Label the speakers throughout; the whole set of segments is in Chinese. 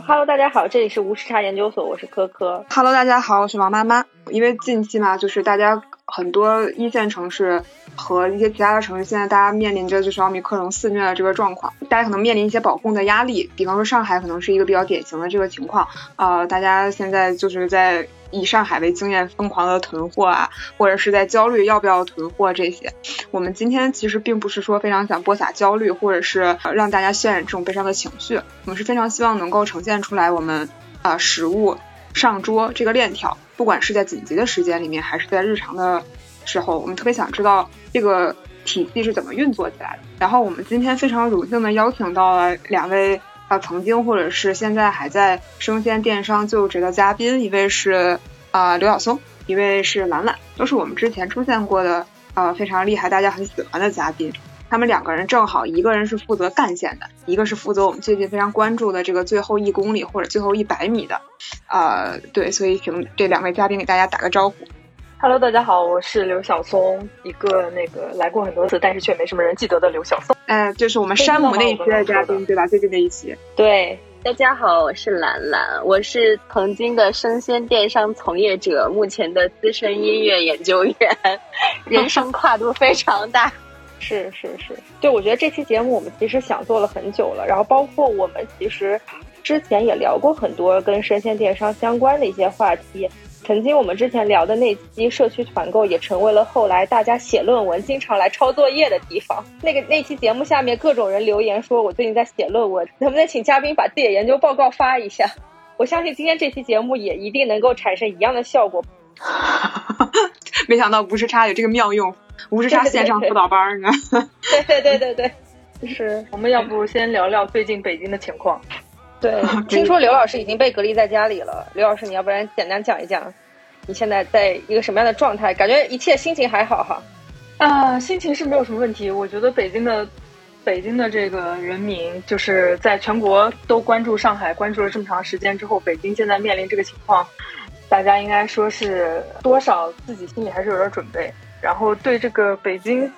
Speaker 1: 哈喽大家好，这里是无时差研究所，我是科科。
Speaker 2: 哈喽大家好，我是王妈妈。因为近期嘛，就是大家很多一线城市和一些其他的城市，现在大家面临着就是奥密克戎肆虐的这个状况，大家可能面临一些保控的压力。比方说上海可能是一个比较典型的这个情况，呃，大家现在就是在。以上海为经验，疯狂的囤货啊，或者是在焦虑要不要囤货这些。我们今天其实并不是说非常想播撒焦虑，或者是让大家渲染这种悲伤的情绪。我们是非常希望能够呈现出来，我们啊食物上桌这个链条，不管是在紧急的时间里面，还是在日常的时候，我们特别想知道这个体系是怎么运作起来的。然后我们今天非常荣幸的邀请到了两位。啊，曾经或者是现在还在生鲜电商就职的嘉宾，一位是啊刘晓松，一位是兰兰，都是我们之前出现过的呃非常厉害，大家很喜欢的嘉宾。他们两个人正好，一个人是负责干线的，一个是负责我们最近非常关注的这个最后一公里或者最后一百米的。呃，对，所以请这两位嘉宾给大家打个招呼。
Speaker 1: Hello，大家好，我是刘晓松，一个那个来过很多次，但是却没什么人记得的刘晓松。
Speaker 2: 哎，就是我们山姆那一期的嘉宾，对吧？最近那一期。
Speaker 1: 对，
Speaker 3: 大家好，我是兰兰，我是曾经的生鲜电商从业者，目前的资深音乐研究员，人生跨度非常大。
Speaker 1: 是是是，对我觉得这期节目我们其实想做了很久了，然后包括我们其实之前也聊过很多跟生鲜电商相关的一些话题。曾经我们之前聊的那期社区团购，也成为了后来大家写论文经常来抄作业的地方。那个那期节目下面各种人留言说，我最近在写论文，能不能请嘉宾把自己的研究报告发一下？我相信今天这期节目也一定能够产生一样的效果。
Speaker 2: 没想到吴时差有这个妙用，吴时差线上辅导班
Speaker 1: 呢。对对对对对，是。我们要不先聊聊最近北京的情况？对，听说刘老师已经被隔离在家里了。刘老师，你要不然简单讲一讲，你现在在一个什么样的状态？感觉一切心情还好哈？啊，心情是没有什么问题。我觉得北京的北京的这个人民，就是在全国都关注上海，关注了这么长时间之后，北京现在面临这个情况，大家应该说是多少自己心里还是有点准备，然后对这个北京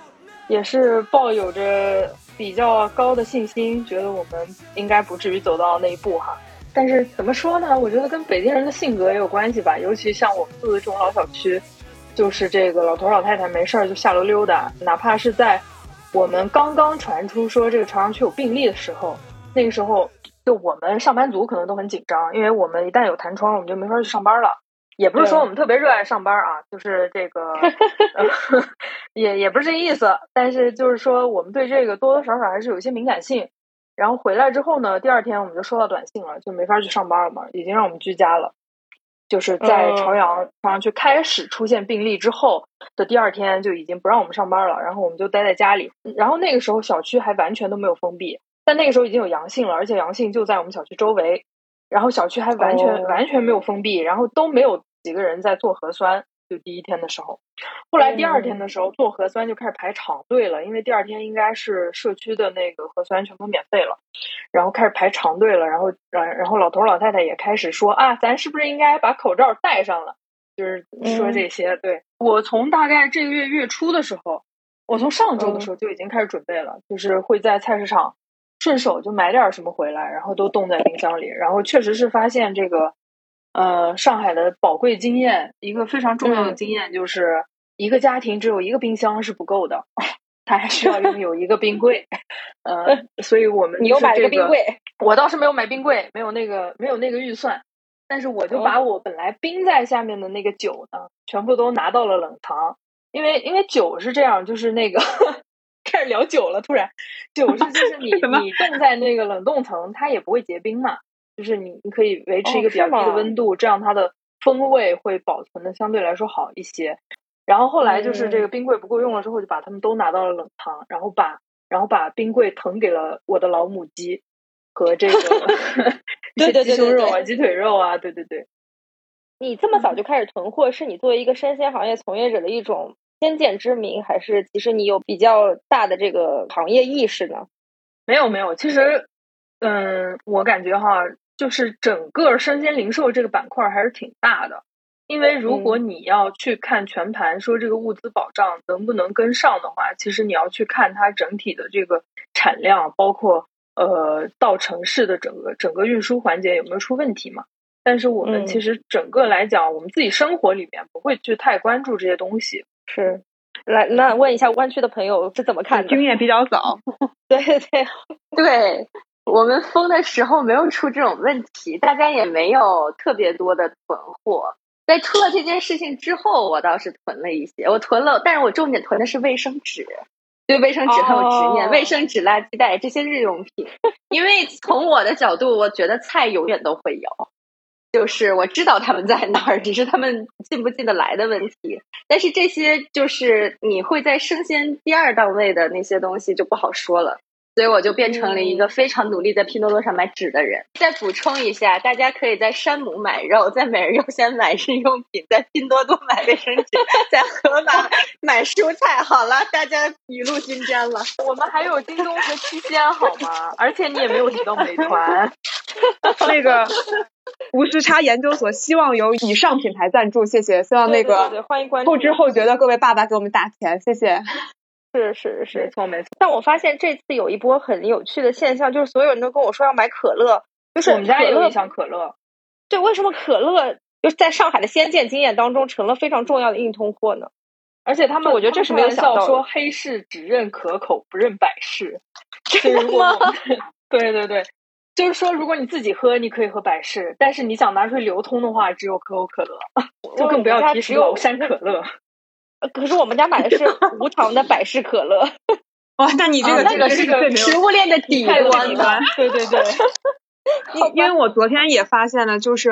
Speaker 1: 也是抱有着。比较高的信心，觉得我们应该不至于走到那一步哈。但是怎么说呢？我觉得跟北京人的性格也有关系吧。尤其像我们住的这种老小区，就是这个老头老太太没事儿就下楼溜达，哪怕是在我们刚刚传出说这个朝阳区有病例的时候，那个时候就我们上班族可能都很紧张，因为我们一旦有弹窗，我们就没法去上班了。也不是说我们特别热爱上班啊，就是这个，也也不是这意思。但是就是说，我们对这个多多少少还是有一些敏感性。然后回来之后呢，第二天我们就收到短信了，就没法去上班了嘛，已经让我们居家了。就是在朝阳朝阳区开始出现病例之后的第二天，就已经不让我们上班了。然后我们就待在家里。然后那个时候小区还完全都没有封闭，但那个时候已经有阳性了，而且阳性就在我们小区周围。然后小区还完全完全没有封闭，然后都没有。几个人在做核酸，就第一天的时候，后来第二天的时候做核酸就开始排长队了，因为第二天应该是社区的那个核酸全部免费了，然后开始排长队了，然后然然后老头老太太也开始说啊，咱是不是应该把口罩戴上了？就是说这些。对我从大概这个月月初的时候，我从上周的时候就已经开始准备了，就是会在菜市场顺手就买点什么回来，然后都冻在冰箱里，然后确实是发现这个。呃，上海的宝贵经验，一个非常重要的经验就是，一个家庭只有一个冰箱是不够的，他还需要拥有一个冰柜。呃，所以我们
Speaker 3: 你又买了个冰柜，
Speaker 1: 我倒是没有买冰柜，没有那个没有那个预算，但是我就把我本来冰在下面的那个酒呢，全部都拿到了冷藏，因为因为酒是这样，就是那个开始聊酒了，突然酒是就是你你冻在那个冷冻层，它也不会结冰嘛。就是你，你可以维持一个比较低的温度，这样它的风味会保存的相对来说好一些。然后后来就是这个冰柜不够用了之后，就把它们都拿到了冷藏，然后把然后把冰柜腾给了我的老母鸡和这个
Speaker 3: 对对
Speaker 1: 鸡胸肉啊、鸡腿肉啊，对对对。
Speaker 3: 你这么早就开始囤货，是你作为一个生鲜行业从业者的一种先见之明，还是其实你有比较大的这个行业意识呢？
Speaker 1: 没有没有，其实嗯，我感觉哈。就是整个生鲜零售这个板块还是挺大的，因为如果你要去看全盘，说这个物资保障能不能跟上的话，其实你要去看它整体的这个产量，包括呃到城市的整个整个运输环节有没有出问题嘛。但是我们其实整个来讲，我们自己生活里面不会去太关注这些东西。
Speaker 3: 是，来那问一下湾区的朋友是怎么看的？
Speaker 2: 经验比较早。
Speaker 3: 对 对
Speaker 4: 对，我们封的时候没有出这种问题，大家也没有特别多的囤货。在出了这件事情之后，我倒是囤了一些，我囤了，但是我重点囤的是卫生纸，对卫生纸很有执念，卫生纸、垃圾袋这些日用品，因为从我的角度，我觉得菜永远都会有。就是我知道他们在哪儿，只是他们进不进得来的问题。但是这些就是你会在生鲜第二档位的那些东西就不好说了。所以我就变成了一个非常努力在拼多多上买纸的人。再补充一下，大家可以在山姆买肉，在每日优先买日用品，在拼多多买卫生纸，在盒马 买蔬菜。好了，大家雨露均沾了。
Speaker 1: 我们还有京东和七鲜，好吗？而且你也没有提到美团。
Speaker 2: 那个无时差研究所希望有以上品牌赞助，谢谢。希望那个
Speaker 3: 欢迎关注
Speaker 2: 后知后觉的各位爸爸给我们打钱，谢谢。
Speaker 3: 是是是，
Speaker 1: 没错没错。
Speaker 3: 但我发现这次有一波很有趣的现象，就是所有人都跟我说要买可乐，就是
Speaker 1: 我们家也有一箱可乐。
Speaker 3: 对，为什么可乐就是在上海的先见经验当中成了非常重要的硬通货呢？
Speaker 1: 而且他们，
Speaker 3: 我觉得这是没有想到
Speaker 1: 说黑市只认可口不认百事，
Speaker 3: 真的吗？
Speaker 1: 对对对，就是说如果你自己喝，你可以喝百事，但是你想拿出去流通的话，只有可口可乐，就更不要提什么崂山可乐。
Speaker 3: 可是我们家买的是无糖的百事可乐。
Speaker 2: 哇，那你这个
Speaker 4: 这个
Speaker 2: 是
Speaker 4: 个食物链的底端
Speaker 1: 的，对对对。
Speaker 2: 因因为我昨天也发现了，就是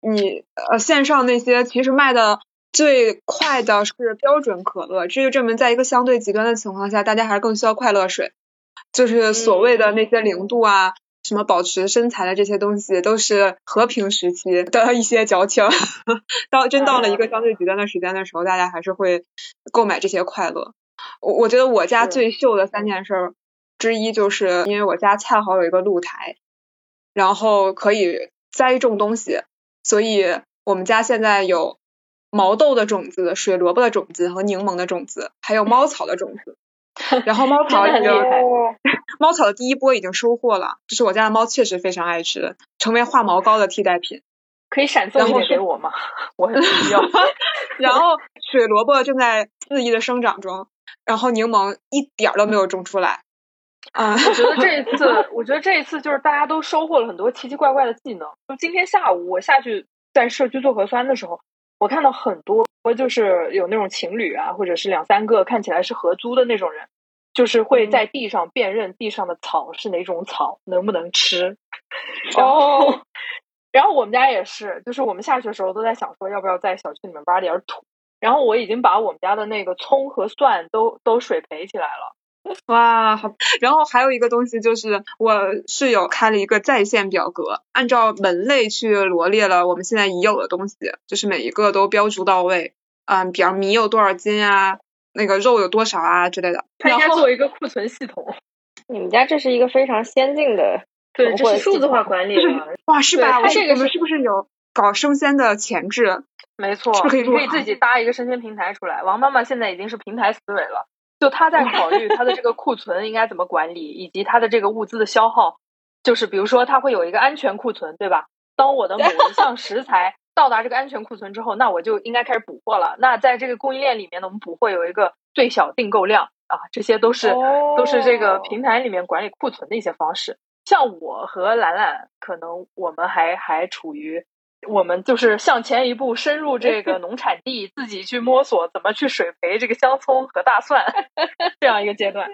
Speaker 2: 你呃线上那些其实卖的最快的是标准可乐，这就证明在一个相对极端的情况下，大家还是更需要快乐水，就是所谓的那些零度啊。什么保持身材的这些东西，都是和平时期的一些矫情。到真到了一个相对极端的时间的时候，大家还是会购买这些快乐。我我觉得我家最秀的三件事之一，就是因为我家恰好有一个露台，然后可以栽种东西，所以我们家现在有毛豆的种子、水萝卜的种子和柠檬的种子，还有猫草的种子。然后猫草已经，猫草的第一波已经收获了，就是我家的猫确实非常爱吃，成为化毛膏的替代品。
Speaker 1: 可以闪送一点给我吗？我很需要。
Speaker 2: 然后水萝卜正在肆意的生长中，然后柠檬一点都没有种出来。
Speaker 1: 啊，我觉得这一次，我觉得这一次就是大家都收获了很多奇奇怪怪的技能。就今天下午我下去在社区做核酸的时候。我看到很多，就是有那种情侣啊，或者是两三个看起来是合租的那种人，就是会在地上辨认地上的草是哪种草，能不能吃。哦，然后我们家也是，就是我们下去的时候都在想说，要不要在小区里面挖点土。然后我已经把我们家的那个葱和蒜都都水培起来了。
Speaker 2: 哇，好！然后还有一个东西就是，我室友开了一个在线表格，按照门类去罗列了我们现在已有的东西，就是每一个都标注到位。嗯，比方米有多少斤啊，那个肉有多少啊之类的。
Speaker 1: 他应该做一个库存系统。
Speaker 3: 你们家这是一个非常先进的，
Speaker 1: 对，这是数字化管理了。
Speaker 2: 哇，是吧？
Speaker 1: 他这个
Speaker 2: 是不是有搞生鲜的潜质？
Speaker 1: 没错，可以可以自己搭一个生鲜平台出来。王妈妈现在已经是平台思维了。就他在考虑 他的这个库存应该怎么管理，以及他的这个物资的消耗。就是比如说，他会有一个安全库存，对吧？当我的某一项食材 到达这个安全库存之后，那我就应该开始补货了。那在这个供应链里面呢，我们补货有一个最小订购量啊，这些都是都是这个平台里面管理库存的一些方式。像我和兰兰，可能我们还还处于。我们就是向前一步，深入这个农产地，自己去摸索怎么去水培这个香葱和大蒜 这样一个阶段。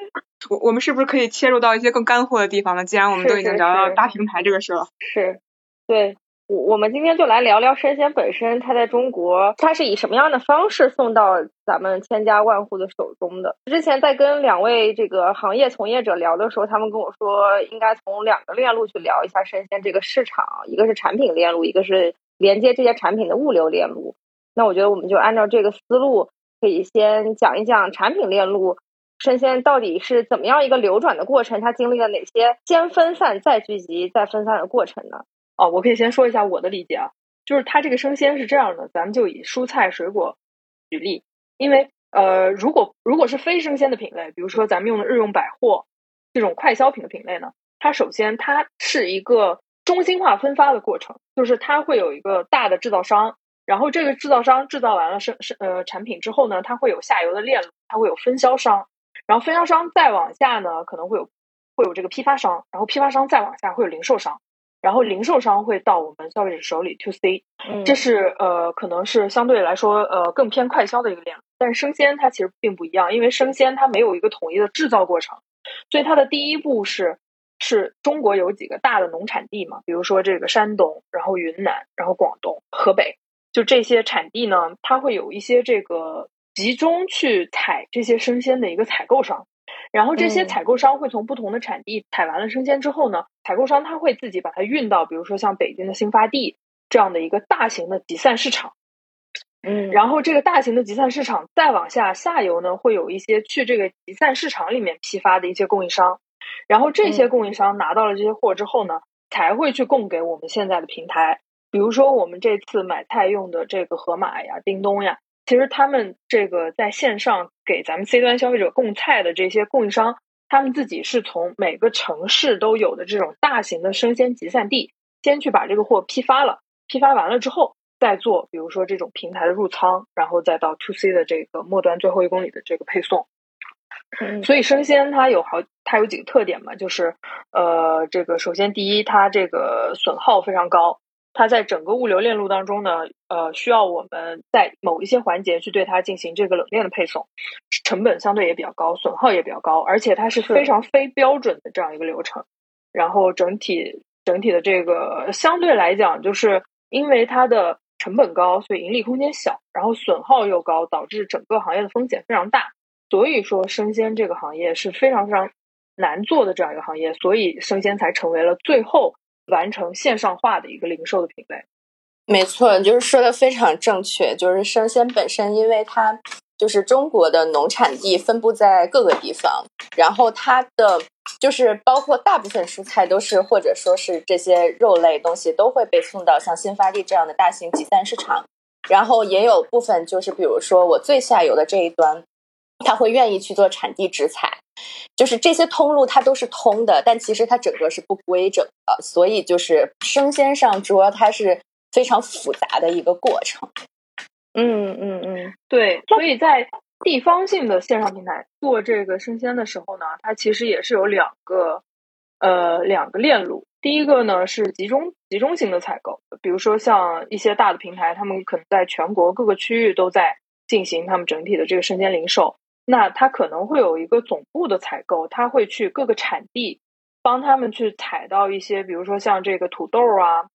Speaker 2: 我我们是不是可以切入到一些更干货的地方呢？既然我们都已经聊到大平台这个事了，
Speaker 3: 是，对。我我们今天就来聊聊生鲜本身，它在中国它是以什么样的方式送到咱们千家万户的手中的？之前在跟两位这个行业从业者聊的时候，他们跟我说，应该从两个链路去聊一下生鲜这个市场，一个是产品链路，一个是连接这些产品的物流链路。那我觉得我们就按照这个思路，可以先讲一讲产品链路生鲜到底是怎么样一个流转的过程，它经历了哪些先分散再聚集再分散的过程呢？
Speaker 1: 哦，我可以先说一下我的理解啊，就是它这个生鲜是这样的，咱们就以蔬菜水果举例，因为呃，如果如果是非生鲜的品类，比如说咱们用的日用百货这种快消品的品类呢，它首先它是一个中心化分发的过程，就是它会有一个大的制造商，然后这个制造商制造完了生生呃产品之后呢，它会有下游的链路，它会有分销商，然后分销商再往下呢，可能会有会有这个批发商，然后批发商再往下会有零售商。然后零售商会到我们消费者手里 to C，这是呃可能是相对来说呃更偏快销的一个链路。但是生鲜它其实并不一样，因为生鲜它没有一个统一的制造过程，所以它的第一步是是中国有几个大的农产地嘛，比如说这个山东，然后云南，然后广东、河北，就这些产地呢，它会有一些这个集中去采这些生鲜的一个采购商。然后这些采购商会从不同的产地采完了生鲜之后呢，采购商他会自己把它运到，比如说像北京的新发地这样的一个大型的集散市场，
Speaker 3: 嗯，
Speaker 1: 然后这个大型的集散市场再往下下游呢，会有一些去这个集散市场里面批发的一些供应商，然后这些供应商拿到了这些货之后呢，才会去供给我们现在的平台，比如说我们这次买菜用的这个盒马呀、叮咚呀。其实他们这个在线上给咱们 C 端消费者供菜的这些供应商，他们自己是从每个城市都有的这种大型的生鲜集散地，先去把这个货批发了，批发完了之后，再做比如说这种平台的入仓，然后再到 To C 的这个末端最后一公里的这个配送。所以生鲜它有好，它有几个特点嘛，就是呃，这个首先第一，它这个损耗非常高。它在整个物流链路当中呢，呃，需要我们在某一些环节去对它进行这个冷链的配送，成本相对也比较高，损耗也比较高，而且它是非常非标准的这样一个流程。然后整体整体的这个相对来讲，就是因为它的成本高，所以盈利空间小，然后损耗又高，导致整个行业的风险非常大。所以说，生鲜这个行业是非常非常难做的这样一个行业，所以生鲜才成为了最后。完成线上化的一个零售的品类，
Speaker 5: 没错，就是说的非常正确。就是生鲜本身，因为它就是中国的农产地分布在各个地方，然后它的就是包括大部分蔬菜都是，或者说是这些肉类东西都会被送到像新发地这样的大型集散市场，然后也有部分就是比如说我最下游的这一端。他会愿意去做产地直采，就是这些通路它都是通的，但其实它整个是不规整的，所以就是生鲜上桌它是非常复杂的一个过程。
Speaker 3: 嗯嗯嗯，
Speaker 1: 对，所以在地方性的线上平台做这个生鲜的时候呢，它其实也是有两个呃两个链路。第一个呢是集中集中型的采购，比如说像一些大的平台，他们可能在全国各个区域都在进行他们整体的这个生鲜零售。那他可能会有一个总部的采购，他会去各个产地帮他们去采到一些，比如说像这个土豆啊、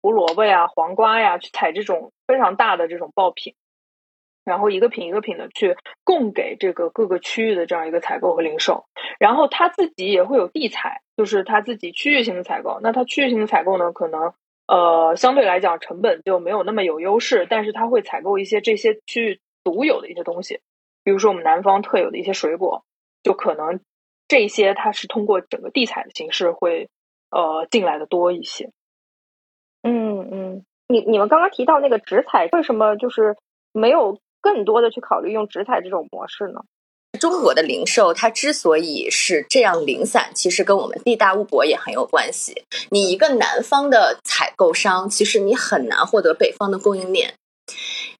Speaker 1: 胡萝卜呀、黄瓜呀，去采这种非常大的这种爆品，然后一个品一个品的去供给这个各个区域的这样一个采购和零售。然后他自己也会有地采，就是他自己区域性的采购。那他区域性的采购呢，可能呃相对来讲成本就没有那么有优势，但是他会采购一些这些区域独有的一些东西。比如说我们南方特有的一些水果，就可能这些它是通过整个地采的形式会呃进来的多一些。
Speaker 3: 嗯嗯，你你们刚刚提到那个直采，为什么就是没有更多的去考虑用直采这种模式呢？
Speaker 5: 中国的零售它之所以是这样零散，其实跟我们地大物博也很有关系。你一个南方的采购商，其实你很难获得北方的供应链，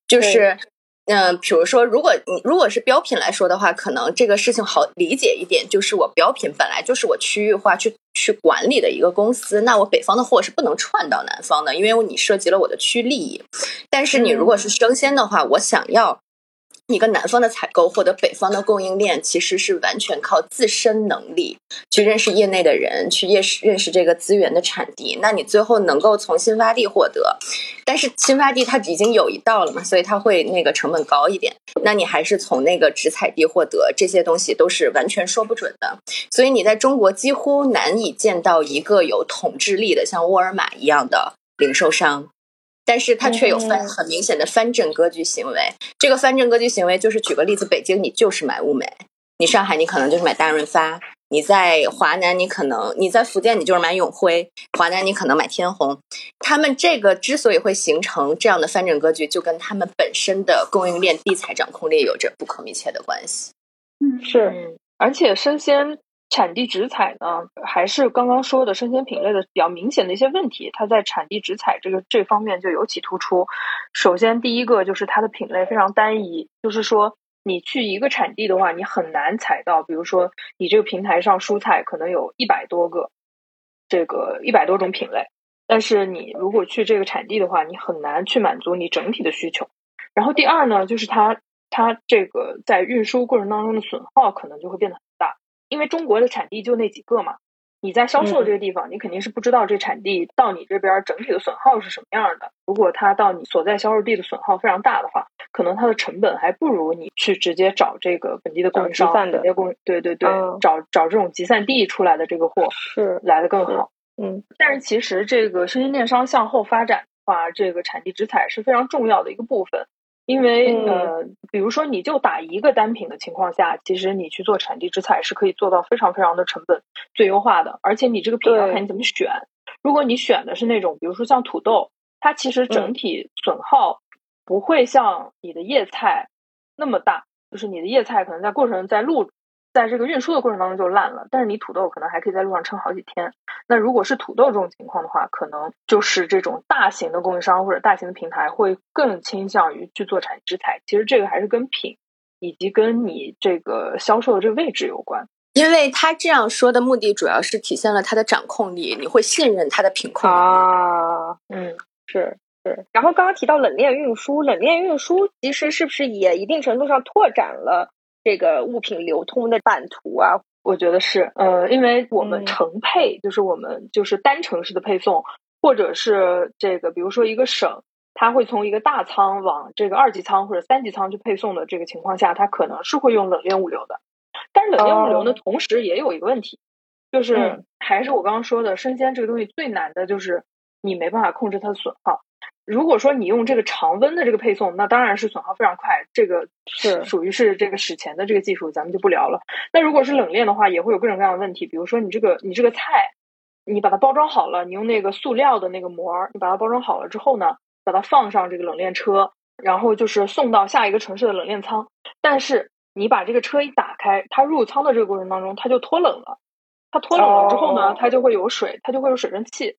Speaker 5: 就是。嗯，比如说，如果你如果是标品来说的话，可能这个事情好理解一点，就是我标品本来就是我区域化去去管理的一个公司，那我北方的货是不能串到南方的，因为你涉及了我的区利益。但是你如果是生鲜的话，我想要。一个南方的采购获得北方的供应链，其实是完全靠自身能力去认识业内的人，去认识认识这个资源的产地。那你最后能够从新发地获得，但是新发地它已经有一道了嘛，所以它会那个成本高一点。那你还是从那个直采地获得，这些东西都是完全说不准的。所以你在中国几乎难以见到一个有统治力的像沃尔玛一样的零售商。但是它却有翻很明显的翻正割据行为。这个翻正割据行为就是，举个例子，北京你就是买物美，你上海你可能就是买大润发，你在华南你可能你在福建你就是买永辉，华南你可能买天虹。他们这个之所以会形成这样的翻正割据，就跟他们本身的供应链地采掌控力有着不可密切的关系。
Speaker 3: 嗯，是，
Speaker 1: 而且生鲜产地直采呢，还是刚刚说的生鲜品类的比较明显的一些问题，它在产地直采这个这方面就尤其突出。首先，第一个就是它的品类非常单一，就是说你去一个产地的话，你很难采到，比如说你这个平台上蔬菜可能有一百多个，这个一百多种品类，但是你如果去这个产地的话，你很难去满足你整体的需求。然后第二呢，就是它它这个在运输过程当中的损耗可能就会变得很大。因为中国的产地就那几个嘛，你在销售这个地方，你肯定是不知道这产地到你这边整体的损耗是什么样的。如果它到你所在销售地的损耗非常大的话，可能它的成本还不如你去直接找这个本地的供应商，供对对对，找找这种集散地出来的这个货
Speaker 3: 是
Speaker 1: 来的更好。
Speaker 3: 嗯，
Speaker 1: 但是其实这个生鲜电商向后发展的话，这个产地直采是非常重要的一个部分。因为呃，比如说你就打一个单品的情况下，其实你去做产地直采是可以做到非常非常的成本最优化的，而且你这个品要看你怎么选。如果你选的是那种，比如说像土豆，它其实整体损耗不会像你的叶菜那么大，就是你的叶菜可能在过程在路。在这个运输的过程当中就烂了，但是你土豆可能还可以在路上撑好几天。那如果是土豆这种情况的话，可能就是这种大型的供应商或者大型的平台会更倾向于去做产地直采。其实这个还是跟品以及跟你这个销售的这个位置有关。
Speaker 5: 因为他这样说的目的主要是体现了他的掌控力，你会信任他的品控
Speaker 3: 啊。嗯，是是。然后刚刚提到冷链运输，冷链运输其实是不是也一定程度上拓展了？这个物品流通的版图啊，
Speaker 1: 我觉得是，呃，因为我们城配就是我们就是单城市的配送，或者是这个，比如说一个省，它会从一个大仓往这个二级仓或者三级仓去配送的这个情况下，它可能是会用冷链物流的。但是冷链物流呢，同时也有一个问题，就是还是我刚刚说的，生鲜这个东西最难的就是你没办法控制它的损耗。如果说你用这个常温的这个配送，那当然是损耗非常快，这个是属于是这个史前的这个技术，咱们就不聊了。那如果是冷链的话，也会有各种各样的问题，比如说你这个你这个菜，你把它包装好了，你用那个塑料的那个膜，你把它包装好了之后呢，把它放上这个冷链车，然后就是送到下一个城市的冷链仓。但是你把这个车一打开，它入仓的这个过程当中，它就脱冷了。它脱冷了之后呢，它就会有水，它就会有水蒸气。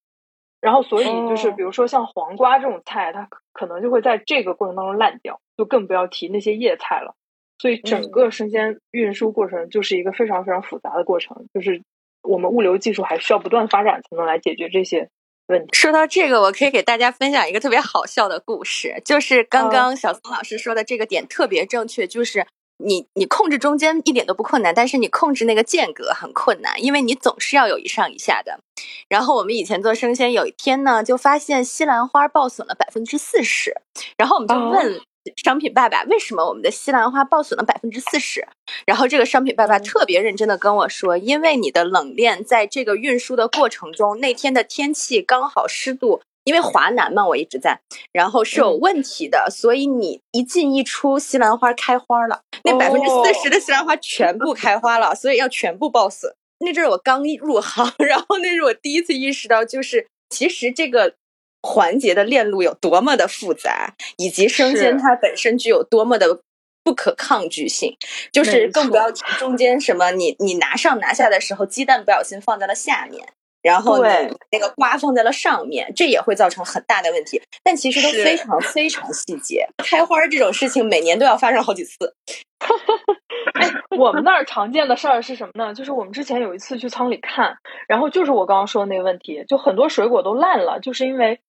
Speaker 1: 然后，所以就是，比如说像黄瓜这种菜，它可能就会在这个过程当中烂掉，就更不要提那些叶菜了。所以，整个生鲜运输过程就是一个非常非常复杂的过程，就是我们物流技术还需要不断发展，才能来解决这些问题。
Speaker 5: 说到这个，我可以给大家分享一个特别好笑的故事，就是刚刚小松老师说的这个点特别正确，就是。你你控制中间一点都不困难，但是你控制那个间隔很困难，因为你总是要有一上一下的。然后我们以前做生鲜，有一天呢，就发现西兰花爆损了百分之四十，然后我们就问商品爸爸，为什么我们的西兰花爆损了百分之四十？然后这个商品爸爸特别认真的跟我说，因为你的冷链在这个运输的过程中，那天的天气刚好湿度。因为华南嘛，我一直在，然后是有问题的，所以你一进一出，西兰花开花了，那百分之四十的西兰花全部开花了，所以要全部爆损。那阵儿我刚入行，然后那是我第一次意识到，就是其实这个环节的链路有多么的复杂，以及生鲜它本身具有多么的不可抗拒性，就是更不要提中间什么，你你拿上拿下的时候，鸡蛋不小心放在了下面。然后呢，那个瓜放在了上面，这也会造成很大的问题。但其实都非常非常细节。开花这种事情每年都要发生好几次。
Speaker 1: 哎，我们那儿常见的事儿是什么呢？就是我们之前有一次去仓里看，然后就是我刚刚说的那个问题，就很多水果都烂了，就是因为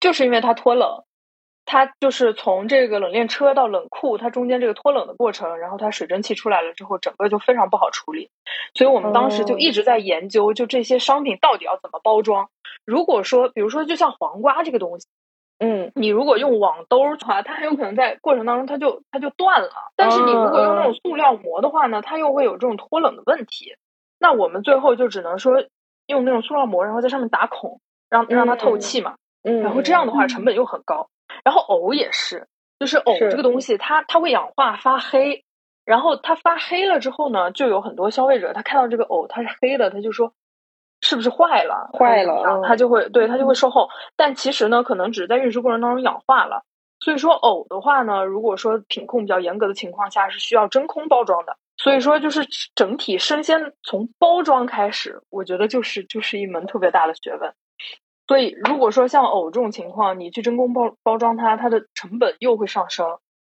Speaker 1: 就是因为它脱冷。它就是从这个冷链车到冷库，它中间这个脱冷的过程，然后它水蒸气出来了之后，整个就非常不好处理。所以我们当时就一直在研究，就这些商品到底要怎么包装。如果说，比如说，就像黄瓜这个东西，
Speaker 3: 嗯，
Speaker 1: 你如果用网兜的话，它很有可能在过程当中它就它就断了。但是你如果用那种塑料膜的话呢，它又会有这种脱冷的问题。那我们最后就只能说用那种塑料膜，然后在上面打孔，让让它透气嘛。
Speaker 3: 嗯，
Speaker 1: 然后这样的话成本又很高。然后藕也是，就是藕这个东西，它它会氧化发黑，然后它发黑了之后呢，就有很多消费者他看到这个藕它是黑的，他就说是不是坏了？
Speaker 3: 坏了，
Speaker 1: 他就会对他就会售后。但其实呢，可能只是在运输过程当中氧化了。所以说藕的话呢，如果说品控比较严格的情况下，是需要真空包装的。所以说，就是整体生鲜从包装开始，我觉得就是就是一门特别大的学问。所以，如果说像藕这种情况，你去真空包包装它，它的成本又会上升，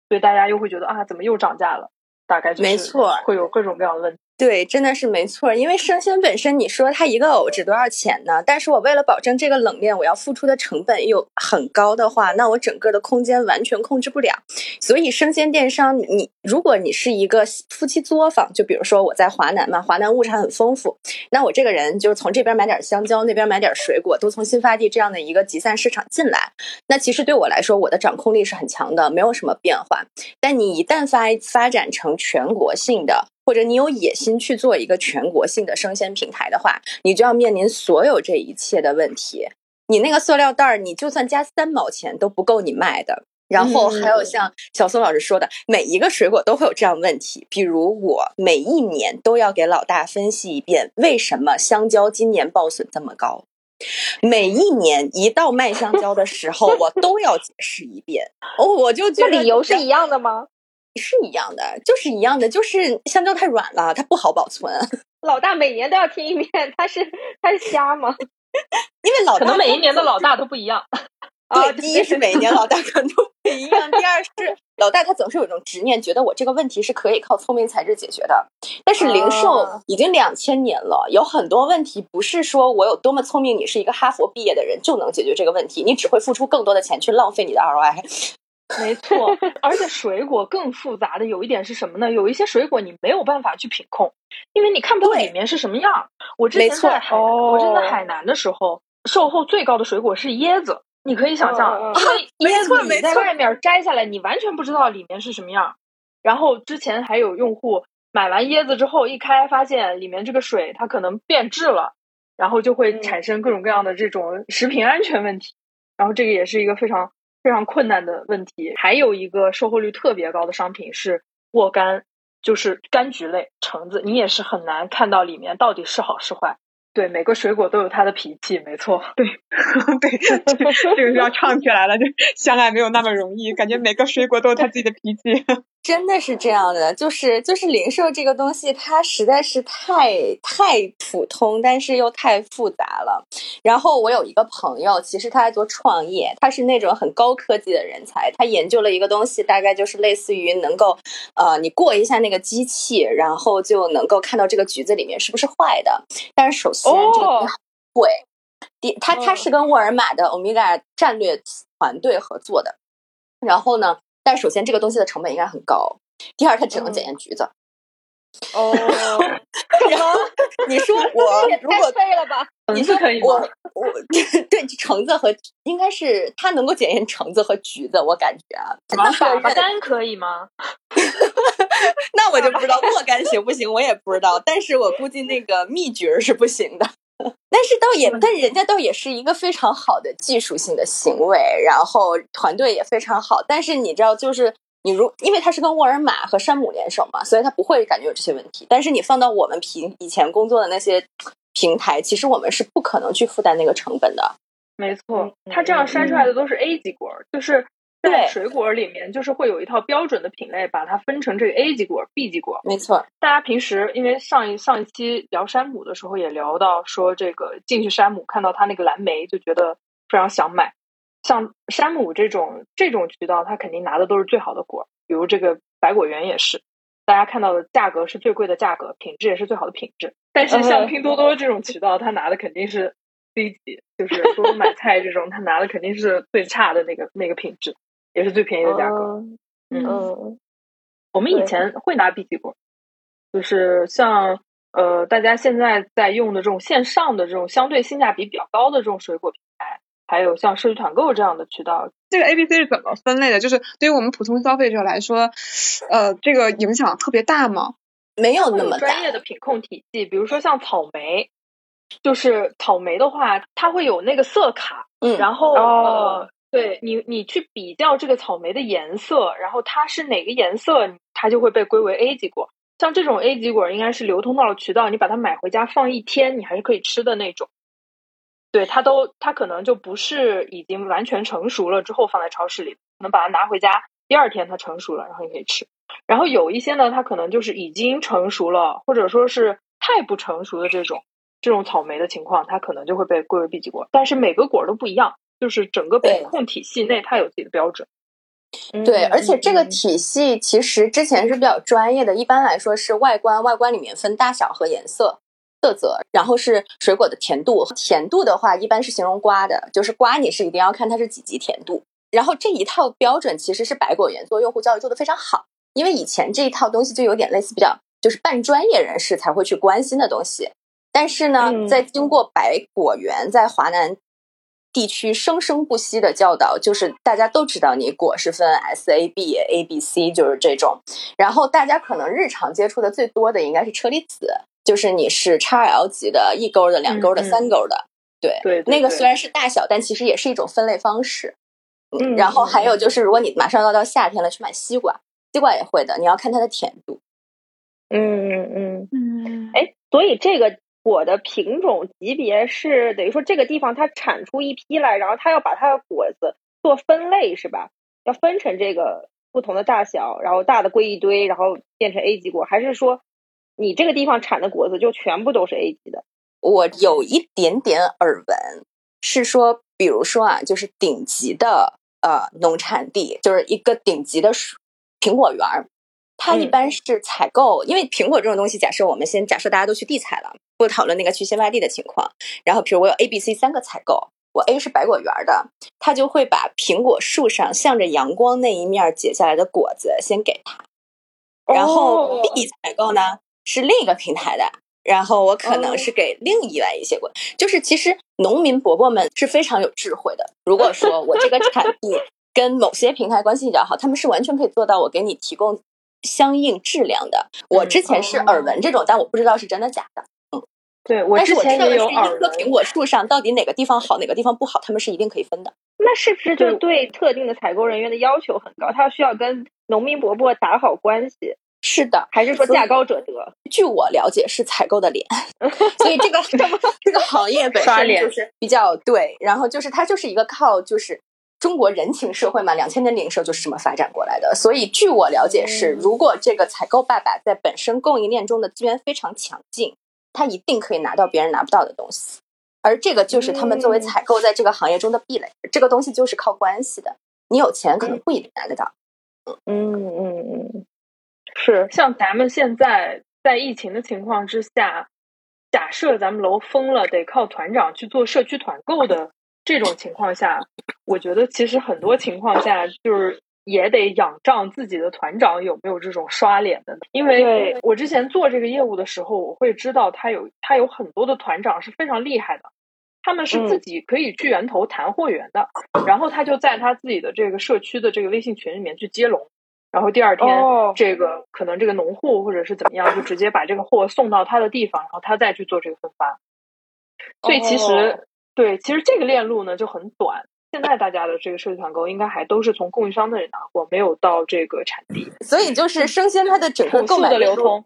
Speaker 1: 所以大家又会觉得啊，怎么又涨价了？大概就是
Speaker 5: 没错，
Speaker 1: 会有各种各样的问题。
Speaker 5: 对，真的是没错。因为生鲜本身，你说它一个藕值多少钱呢？但是我为了保证这个冷链，我要付出的成本又很高的话，那我整个的空间完全控制不了。所以生鲜电商，你如果你是一个夫妻作坊，就比如说我在华南嘛，华南物产很丰富，那我这个人就是从这边买点香蕉，那边买点水果，都从新发地这样的一个集散市场进来。那其实对我来说，我的掌控力是很强的，没有什么变化。但你一旦发发展成全国性的，或者你有野心去做一个全国性的生鲜平台的话，你就要面临所有这一切的问题。你那个塑料袋儿，你就算加三毛钱都不够你卖的。然后还有像小松老师说的，每一个水果都会有这样问题。比如我每一年都要给老大分析一遍，为什么香蕉今年报损这么高。每一年一到卖香蕉的时候，我都要解释一遍。哦，我就觉
Speaker 3: 得理由是一样的吗？
Speaker 5: 是一样的，就是一样的，就是香蕉太软了，它不好保存。
Speaker 3: 老大每年都要听一遍，他是他是瞎吗？
Speaker 5: 因为老
Speaker 1: 可能每一年的老大都不一样。
Speaker 5: 啊，第一是每一年老大可能都不一样，第二是老大他总是有一种执念，觉得我这个问题是可以靠聪明才智解决的。但是零售已经两千年了，有很多问题不是说我有多么聪明，你是一个哈佛毕业的人就能解决这个问题，你只会付出更多的钱去浪费你的 ROI。
Speaker 1: 没错，而且水果更复杂的有一点是什么呢？有一些水果你没有办法去品控，因为你看不到里面是什么样。我之前在海，我之前在海南的时候，售后最高的水果是椰子。你可以想象，因为椰子你在外面摘下来，你完全不知道里面是什么样。然后之前还有用户买完椰子之后一开，发现里面这个水它可能变质了，然后就会产生各种各样的这种食品安全问题。然后这个也是一个非常。非常困难的问题，还有一个售后率特别高的商品是沃柑，就是柑橘类橙子，你也是很难看到里面到底是好是坏。对，每个水果都有它的脾气，没错。
Speaker 2: 对，对，这个就要唱起来了，就相爱没有那么容易，感觉每个水果都有它自己的脾气。
Speaker 5: 真的是这样的，就是就是零售这个东西，它实在是太太普通，但是又太复杂了。然后我有一个朋友，其实他在做创业，他是那种很高科技的人才，他研究了一个东西，大概就是类似于能够呃，你过一下那个机器，然后就能够看到这个橘子里面是不是坏的。但是首先这个贵，第他他是跟沃尔玛的欧米伽战略团队合作的，然后呢？但首先，这个东西的成本应该很高。第二，它只能检验橘子。
Speaker 3: 哦，
Speaker 5: 然后 你说我如果
Speaker 3: 废了吧？
Speaker 1: 你说
Speaker 5: 可以我我对橙子和应该是它能够检验橙子和橘子，我感觉啊。
Speaker 1: 那粑粑干可以吗？
Speaker 5: 那我就不知道莫干行不行，我也不知道。但是我估计那个蜜橘是不行的。但是倒也，但人家倒也是一个非常好的技术性的行为，然后团队也非常好。但是你知道，就是你如因为他是跟沃尔玛和山姆联手嘛，所以他不会感觉有这些问题。但是你放到我们平以前工作的那些平台，其实我们是不可能去负担那个成本的。
Speaker 1: 没错，他这样筛出来的都是 A 级果，就是。在水果里面，就是会有一套标准的品类，把它分成这个 A 级果、B 级果。
Speaker 5: 没错，
Speaker 1: 大家平时因为上一上一期聊山姆的时候也聊到，说这个进去山姆看到它那个蓝莓就觉得非常想买。像山姆这种这种渠道，它肯定拿的都是最好的果，比如这个百果园也是，大家看到的价格是最贵的价格，品质也是最好的品质。但是像拼多多这种渠道，他拿的肯定是 C 级，就是多多买菜这种，他拿的肯定是最差的那个那个品质。也是最便宜的价格。嗯，我们以前会拿 B 级果，就是像呃，大家现在在用的这种线上的这种相对性价比比较高的这种水果品牌，还有像社区团购这样的渠道。
Speaker 2: 这个 A、B、C 是怎么分类的？就是对于我们普通消费者来说，呃，这个影响特别大吗？
Speaker 5: 没有那么
Speaker 1: 专业的品控体系。比如说像草莓，就是草莓的话，它会有那个色卡，嗯，然后呃。对你，你去比较这个草莓的颜色，然后它是哪个颜色，它就会被归为 A 级果。像这种 A 级果，应该是流通到了渠道，你把它买回家放一天，你还是可以吃的那种。对，它都它可能就不是已经完全成熟了之后放在超市里，能把它拿回家，第二天它成熟了，然后你可以吃。然后有一些呢，它可能就是已经成熟了，或者说是太不成熟的这种这种草莓的情况，它可能就会被归为 B 级果。但是每个果都不一样，就是整个北控体系内它有自己的标准。
Speaker 5: 对，而且这个体系其实之前是比较专业的，一般来说是外观，外观里面分大小和颜色。色泽，然后是水果的甜度。甜度的话，一般是形容瓜的，就是瓜你是一定要看它是几级甜度。然后这一套标准其实是百果园做用户教育做的非常好，因为以前这一套东西就有点类似比较就是半专业人士才会去关心的东西。但是呢，在经过百果园在华南地区生生不息的教导，就是大家都知道你果是分 S A B A B C，就是这种。然后大家可能日常接触的最多的应该是车厘子。就是你是叉 L 级的，一勾的、两勾的、三勾的，
Speaker 1: 对
Speaker 5: 对，那个虽然是大小，但其实也是一种分类方式。嗯，然后还有就是，如果你马上要到夏天了，去买西瓜，西瓜也会的，你要看它的甜度。
Speaker 3: 嗯嗯嗯嗯，哎，所以这个果的品种级别是等于说这个地方它产出一批来，然后它要把它的果子做分类是吧？要分成这个不同的大小，然后大的归一堆，然后变成 A 级果，还是说？你这个地方产的果子就全部都是 A 级的？
Speaker 5: 我有一点点耳闻，是说，比如说啊，就是顶级的呃农产地，就是一个顶级的苹果园儿，它一般是采购，因为苹果这种东西，假设我们先假设大家都去地采了，不讨论那个去新外地的情况，然后比如我有 A、B、C 三个采购，我 A 是百果园的，他就会把苹果树上向着阳光那一面结下来的果子先给他，然后 B 采购呢？是另一个平台的，然后我可能是给另一外一些果，就是其实农民伯伯们是非常有智慧的。如果说我这个产地跟某些平台关系比较好，他们是完全可以做到我给你提供相应质量的。我之前是耳闻这种，但我不知道是真的假的。
Speaker 1: 嗯，对我之前也有耳闻。
Speaker 5: 苹果树上到底哪个地方好，哪个地方不好，他们是一定可以分的。
Speaker 3: 那是不是就对特定的采购人员的要求很高？他需要跟农民伯伯打好关系。
Speaker 5: 是的，
Speaker 3: 还是说价高者得？
Speaker 5: 据我了解，是采购的脸，所以这个 这个行业本身就是比较对。然后就是它就是一个靠就是中国人情社会嘛，两千年零售就是这么发展过来的。所以据我了解是，如果这个采购爸爸在本身供应链中的资源非常强劲，他一定可以拿到别人拿不到的东西。而这个就是他们作为采购在这个行业中的壁垒。这个东西就是靠关系的，你有钱可能不一定拿得到。
Speaker 3: 嗯嗯嗯。
Speaker 1: 是像咱们现在在疫情的情况之下，假设咱们楼封了，得靠团长去做社区团购的这种情况下，我觉得其实很多情况下就是也得仰仗自己的团长有没有这种刷脸的。因为我之前做这个业务的时候，我会知道他有他有很多的团长是非常厉害的，他们是自己可以去源头谈货源的，然后他就在他自己的这个社区的这个微信群里面去接龙。然后第二天，这个可能这个农户或者是怎么样，就直接把这个货送到他的地方，然后他再去做这个分发。所以其实对，其实这个链路呢就很短。现在大家的这个社区团购应该还都是从供应商那里拿货，没有到这个产地。
Speaker 5: 所以就是生鲜它的整个购买
Speaker 1: 的流通，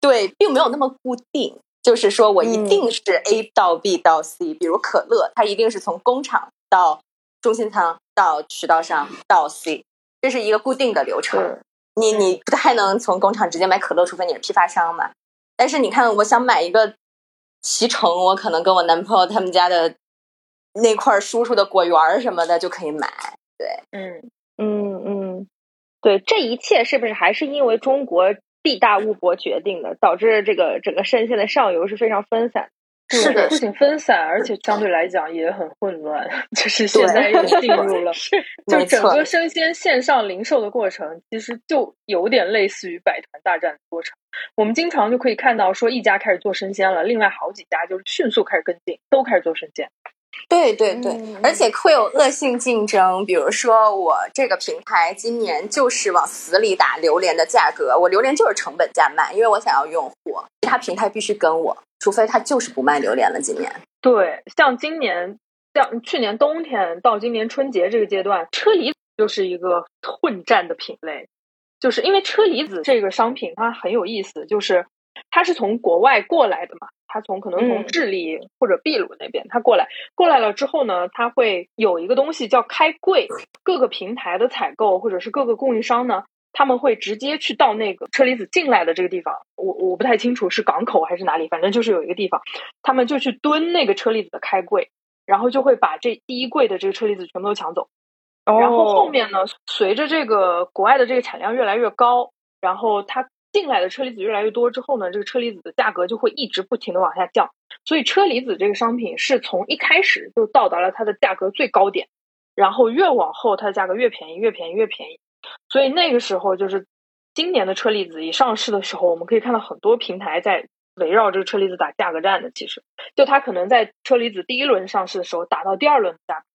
Speaker 5: 对，并没有那么固定。就是说我一定是 A 到 B 到 C，比如可乐，它一定是从工厂到中心仓到渠道商到 C。这是一个固定的流程，你你不太能从工厂直接买可乐，除非你是批发商嘛。但是你看，我想买一个脐橙，我可能跟我男朋友他们家的那块叔叔的果园什么的就可以买。对，
Speaker 3: 嗯嗯嗯，对，这一切是不是还是因为中国地大物博决定的，导致这个整个生鲜的上游是非常分散。
Speaker 1: 是的，不仅分散，而且相对来讲也很混乱。就是现在又进入了，就整个生鲜线上零售的过程，其实就有点类似于百团大战的过程。我们经常就可以看到，说一家开始做生鲜了，另外好几家就是迅速开始跟进，都开始做生鲜。
Speaker 5: 对对对，而且会有恶性竞争。比如说，我这个平台今年就是往死里打榴莲的价格，我榴莲就是成本价卖，因为我想要用户，其他平台必须跟我，除非他就是不卖榴莲了。今年，
Speaker 1: 对，像今年，像去年冬天到今年春节这个阶段，车厘子就是一个混战的品类，就是因为车厘子这个商品它很有意思，就是它是从国外过来的嘛。他从可能从智利或者秘鲁那边，他过来过来了之后呢，他会有一个东西叫开柜，各个平台的采购或者是各个供应商呢，他们会直接去到那个车厘子进来的这个地方，我我不太清楚是港口还是哪里，反正就是有一个地方，他们就去蹲那个车厘子的开柜，然后就会把这第一柜的这个车厘子全部都抢走。然后后面呢，随着这个国外的这个产量越来越高，然后它进来的车厘子越来越多之后呢，这个车厘子的价格就会一直不停的往下降。所以车厘子这个商品是从一开始就到达了它的价格最高点，然后越往后它的价格越便宜，越便宜，越便宜。所以那个时候就是今年的车厘子一上市的时候，我们可以看到很多平台在围绕这个车厘子打价格战的。其实，就它可能在车厘子第一轮上市的时候打到第二轮价格。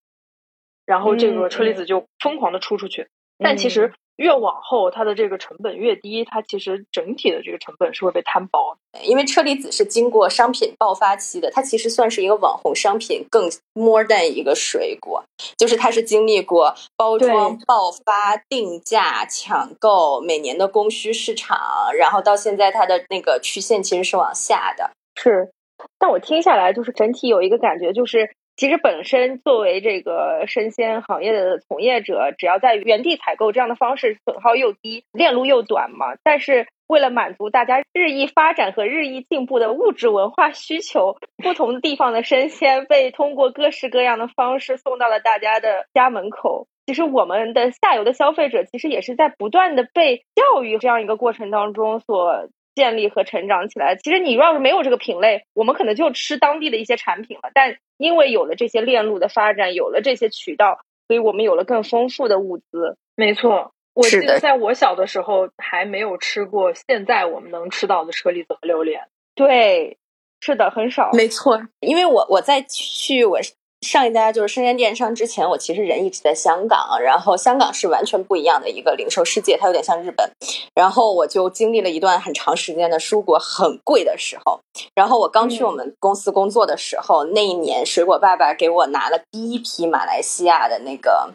Speaker 1: 然后这个车厘子就疯狂的出出去，但其实越往后它的这个成本越低，它其实整体的这个成本是会被摊薄。
Speaker 5: 因为车厘子是经过商品爆发期的，它其实算是一个网红商品，更 more than 一个水果，就是它是经历过包装爆发、定价抢购、每年的供需市场，然后到现在它的那个曲线其实是往下的。
Speaker 3: 是，但我听下来就是整体有一个感觉就是。其实本身作为这个生鲜行业的从业者，只要在原地采购这样的方式，损耗又低，链路又短嘛。但是为了满足大家日益发展和日益进步的物质文化需求，不同地方的生鲜被通过各式各样的方式送到了大家的家门口。其实我们的下游的消费者，其实也是在不断的被教育这样一个过程当中所。建立和成长起来。其实你要是没有这个品类，我们可能就吃当地的一些产品了。但因为有了这些链路的发展，有了这些渠道，所以我们有了更丰富的物资。
Speaker 1: 没错，我记得在我小的时候还没有吃过现在我们能吃到的车厘子和榴莲。
Speaker 3: 对，是的，很少。
Speaker 5: 没错，因为我我在去我。上一家就是生鲜电商之前，我其实人一直在香港，然后香港是完全不一样的一个零售世界，它有点像日本。然后我就经历了一段很长时间的蔬果很贵的时候。然后我刚去我们公司工作的时候，那一年水果爸爸给我拿了第一批马来西亚的那个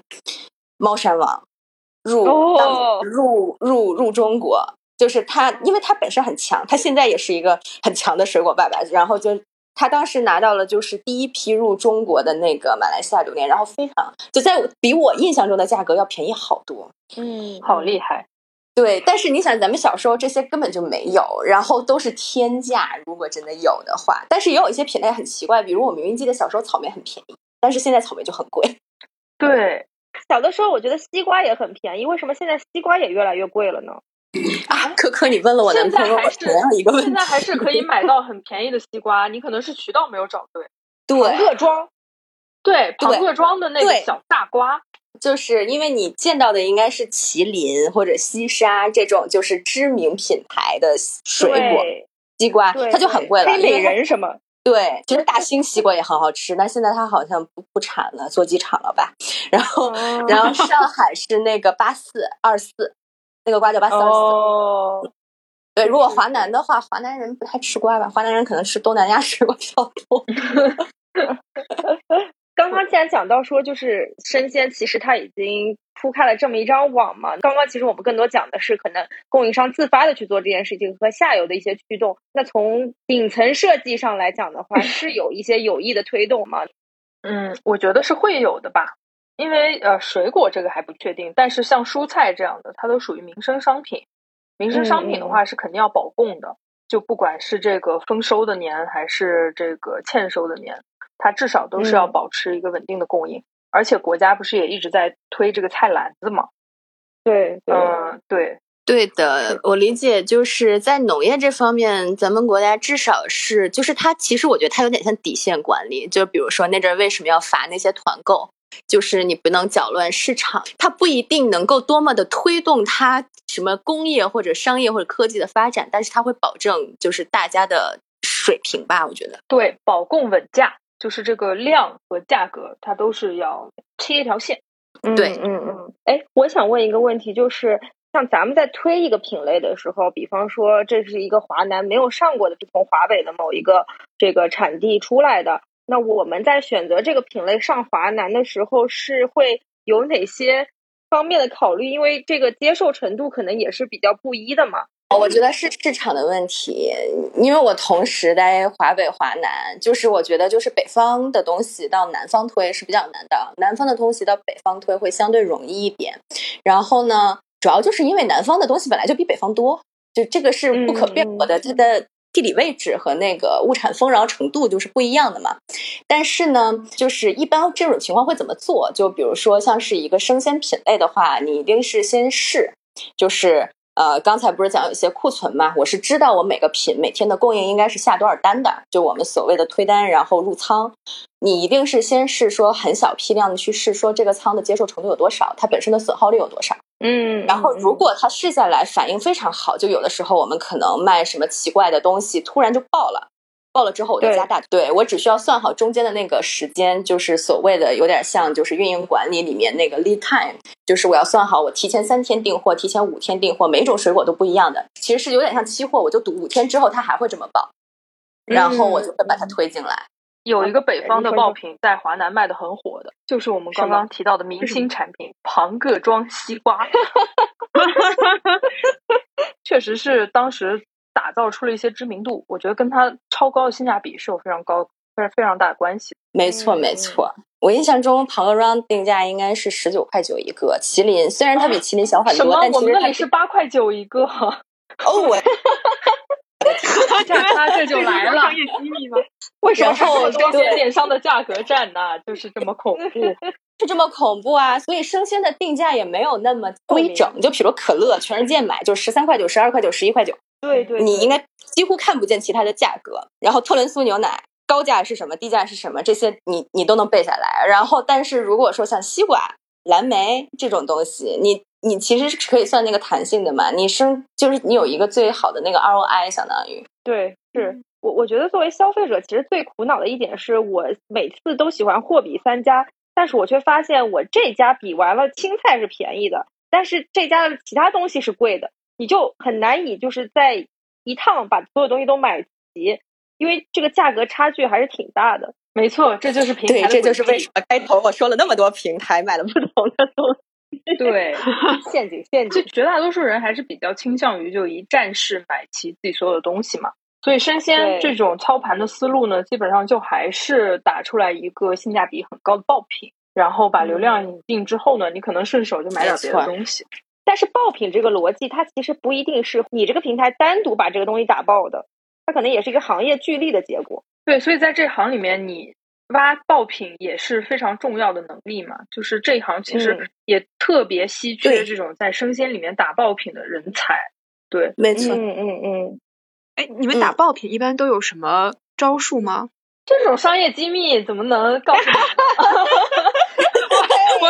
Speaker 5: 猫山王入入入入中国，就是他，因为他本身很强，他现在也是一个很强的水果爸爸，然后就。他当时拿到了就是第一批入中国的那个马来西亚榴莲，然后非常就在比我印象中的价格要便宜好多，
Speaker 3: 嗯，
Speaker 1: 好厉害。
Speaker 5: 对，但是你想，咱们小时候这些根本就没有，然后都是天价。如果真的有的话，但是也有一些品类很奇怪，比如我明明记得小时候草莓很便宜，但是现在草莓就很贵。
Speaker 1: 对，
Speaker 3: 小的时候我觉得西瓜也很便宜，为什么现在西瓜也越来越贵了呢？
Speaker 5: 啊，可可，你问了我男朋友同样一个问题。
Speaker 1: 现在还是可以买到很便宜的西瓜，你可能是渠道没有找对。
Speaker 5: 对，
Speaker 3: 各庄，
Speaker 1: 对，庞各庄的那个小大瓜，
Speaker 5: 就是因为你见到的应该是麒麟或者西沙这种，就是知名品牌的水果西瓜，它就很贵了。
Speaker 3: 黑美人什么？
Speaker 5: 对，其实大兴西瓜也很好吃，但现在它好像不不产了，做鸡场了吧？然后，然后上海是那个八四二四。那个瓜叫八四二四，对。如果华南的话，华南人不太吃瓜吧？华南人可能吃东南亚水果比较多。
Speaker 3: 刚刚既然讲到说，就是生鲜，其实它已经铺开了这么一张网嘛。刚刚其实我们更多讲的是，可能供应商自发的去做这件事情和下游的一些驱动。那从顶层设计上来讲的话，是有一些有益的推动吗？
Speaker 1: 嗯，我觉得是会有的吧。因为呃，水果这个还不确定，但是像蔬菜这样的，它都属于民生商品。民生商品的话是肯定要保供的，就不管是这个丰收的年还是这个欠收的年，它至少都是要保持一个稳定的供应。而且国家不是也一直在推这个菜篮子吗？
Speaker 3: 对，
Speaker 1: 嗯，对，
Speaker 5: 对的，我理解就是在农业这方面，咱们国家至少是，就是它其实我觉得它有点像底线管理，就比如说那阵为什么要罚那些团购？就是你不能搅乱市场，它不一定能够多么的推动它什么工业或者商业或者科技的发展，但是它会保证就是大家的水平吧，我觉得。
Speaker 1: 对，保供稳价，就是这个量和价格，它都是要切一条线。
Speaker 5: 对，
Speaker 3: 嗯嗯。哎，我想问一个问题，就是像咱们在推一个品类的时候，比方说这是一个华南没有上过的，是从华北的某一个这个产地出来的。那我们在选择这个品类上华南的时候，是会有哪些方面的考虑？因为这个接受程度可能也是比较不一的嘛。
Speaker 5: 我觉得是市场的问题，因为我同时在华北、华南，就是我觉得就是北方的东西到南方推是比较难的，南方的东西到北方推会相对容易一点。然后呢？主要就是因为南方的东西本来就比北方多，就这个是不可辩驳的，它的。地理位置和那个物产丰饶程度就是不一样的嘛，但是呢，就是一般这种情况会怎么做？就比如说像是一个生鲜品类的话，你一定是先试，就是呃，刚才不是讲有一些库存嘛？我是知道我每个品每天的供应应该是下多少单的，就我们所谓的推单，然后入仓。你一定是先试说很小批量的去试，说这个仓的接受程度有多少，它本身的损耗率有多少。
Speaker 3: 嗯，
Speaker 5: 然后如果它试下来反应非常好，就有的时候我们可能卖什么奇怪的东西，突然就爆了，爆了之后我就加大。对我只需要算好中间的那个时间，就是所谓的有点像就是运营管理里面那个 lead time，就是我要算好我提前三天订货，提前五天订货，每种水果都不一样的，其实是有点像期货，我就赌五天之后它还会这么爆，然后我就会把它推进来。
Speaker 1: 有一个北方的爆品在华南卖的很火的，就是我们刚刚提到的明星产品庞各庄西瓜，确实是当时打造出了一些知名度。我觉得跟它超高的性价比是有非常高、非常非常大的关系。
Speaker 5: 没错，没错。我印象中庞各庄定价应该是十九块九一个，麒麟虽然它比麒麟小很多，但
Speaker 1: 我们那里是八块九一个。
Speaker 5: 哦，我。
Speaker 1: 价差 这就来了，
Speaker 2: 商业机密吗？
Speaker 1: 为什么生鲜电商的价格战呢？就是这么恐怖，
Speaker 5: 是这么恐怖啊！所以生鲜的定价也没有那么规整。就比如可乐，全世界买就十三块九、十二块九、十一块九。
Speaker 3: 对对，
Speaker 5: 你应该几乎看不见其他的价格。然后特仑苏牛奶高价是什么，低价是什么，这些你你都能背下来。然后，但是如果说像西瓜、蓝莓这种东西，你。你其实是可以算那个弹性的嘛？你生就是你有一个最好的那个 ROI，相当于
Speaker 3: 对，是我我觉得作为消费者，其实最苦恼的一点是我每次都喜欢货比三家，但是我却发现我这家比完了青菜是便宜的，但是这家的其他东西是贵的，你就很难以就是在一趟把所有东西都买齐，因为这个价格差距还是挺大的。
Speaker 1: 没错，这就是平台，
Speaker 5: 这就是为什么开头我说了那么多平台买了不同的东西。
Speaker 1: 对，
Speaker 3: 陷阱陷阱，
Speaker 1: 绝大多数人还是比较倾向于就一站式买齐自己所有的东西嘛。所以生鲜这种操盘的思路呢，基本上就还是打出来一个性价比很高的爆品，然后把流量引进之后呢，你可能顺手就买点别的东西。
Speaker 3: 但是爆品这个逻辑，它其实不一定是你这个平台单独把这个东西打爆的，它可能也是一个行业聚力的结果。
Speaker 1: 对，所以在这行里面，你。挖爆品也是非常重要的能力嘛，就是这一行其实也特别稀缺这种在生鲜里面打爆品的人才。对，
Speaker 5: 没错，
Speaker 3: 嗯嗯嗯。
Speaker 2: 哎，你们打爆品一般都有什么招数吗？
Speaker 1: 这种商业机密怎么能告诉？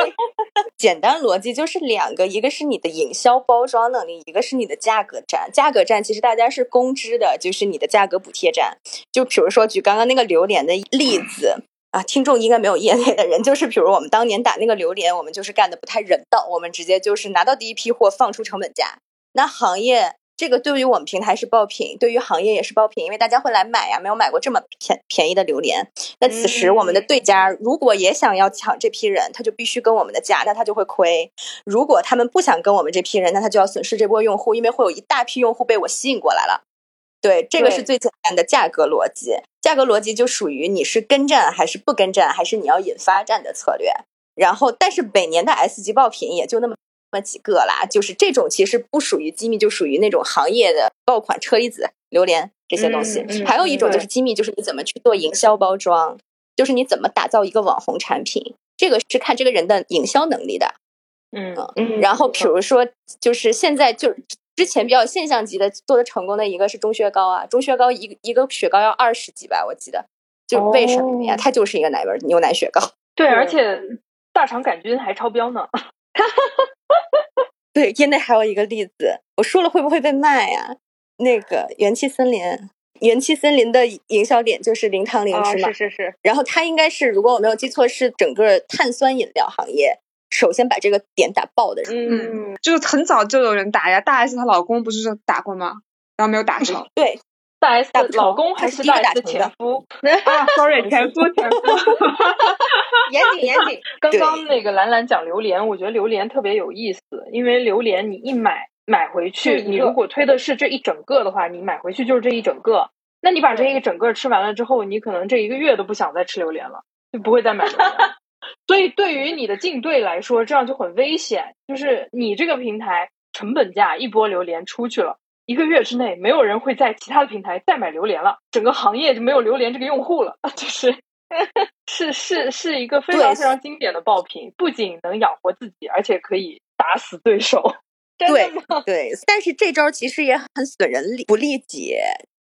Speaker 5: 简单逻辑就是两个，一个是你的营销包装能力，一个是你的价格战。价格战其实大家是公知的，就是你的价格补贴战。就比如说举刚刚那个榴莲的例子。啊，听众应该没有业内的人，就是比如我们当年打那个榴莲，我们就是干的不太人道，我们直接就是拿到第一批货放出成本价。那行业这个对于我们平台是爆品，对于行业也是爆品，因为大家会来买呀，没有买过这么便便宜的榴莲。那此时我们的对家如果也想要抢这批人，他就必须跟我们的价，那他就会亏。如果他们不想跟我们这批人，那他就要损失这波用户，因为会有一大批用户被我吸引过来了。对，这个是最简单的价格逻辑。价格逻辑就属于你是跟战还是不跟战，还是你要引发战的策略。然后，但是每年的 S 级爆品也就那么那么几个啦，就是这种其实不属于机密，就属于那种行业的爆款车厘子、榴莲这些东西。还有一种就是机密，就是你怎么去做营销包装，就是你怎么打造一个网红产品，这个是看这个人的营销能力的。
Speaker 1: 嗯
Speaker 5: 嗯。然后比如说，就是现在就。之前比较现象级的做的成功的一个是钟薛高啊，钟薛高一一个雪糕要二十几吧，我记得，就为什么呀？它就是一个奶味牛奶雪糕。
Speaker 1: 对，而且大肠杆菌还超标呢。
Speaker 5: 对，业内还有一个例子，我说了会不会被卖呀？那个元气森林，元气森林的营销点就是零糖零脂嘛，
Speaker 3: 是是是。
Speaker 5: 然后它应该是，如果我没有记错，是整个碳酸饮料行业。首先把这个点打爆的
Speaker 2: 人，嗯，就是很早就有人打呀。大 S 她老公不是打过吗？然后没有打成。
Speaker 5: 对，
Speaker 1: 大 S 老公还是大 S 前夫
Speaker 2: 啊？Sorry，前夫前夫。
Speaker 3: 严谨严谨。
Speaker 1: 刚刚那个兰兰讲榴莲，我觉得榴莲特别有意思，因为榴莲你一买买回去，你如果推的是这一整个的话，你买回去就是这一整个。那你把这一整个吃完了之后，你可能这一个月都不想再吃榴莲了，就不会再买榴莲。所以，对于你的竞对来说，这样就很危险。就是你这个平台，成本价一波榴莲出去了，一个月之内没有人会在其他的平台再买榴莲了，整个行业就没有榴莲这个用户了。就是是是是一个非常非常经典的爆品，不仅能养活自己，而且可以打死对手。
Speaker 5: 对 对，但是这招其实也很损人利不利己。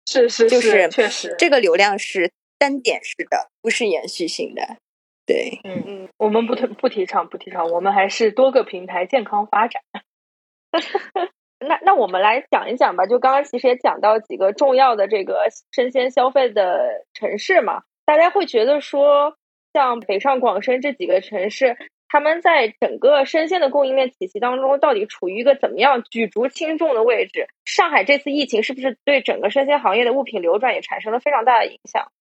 Speaker 1: 是是
Speaker 5: 是，
Speaker 1: 确实，
Speaker 5: 这个流量是单点式的，不是延续性的。对，
Speaker 1: 嗯嗯，我们不提不提倡不提倡，我们还是多个平台健康发展。
Speaker 3: 那那我们来讲一讲吧，就刚刚其实也讲到几个重要的这个生鲜消费的城市嘛，大家会觉得说，像北上广深这几个城市。他们在整个生鲜的供应链体系当中，到底处于一个怎么样举足轻重的位置？上海这次疫情是不是对整个生鲜行业的物品流转也产生了非常大的影响？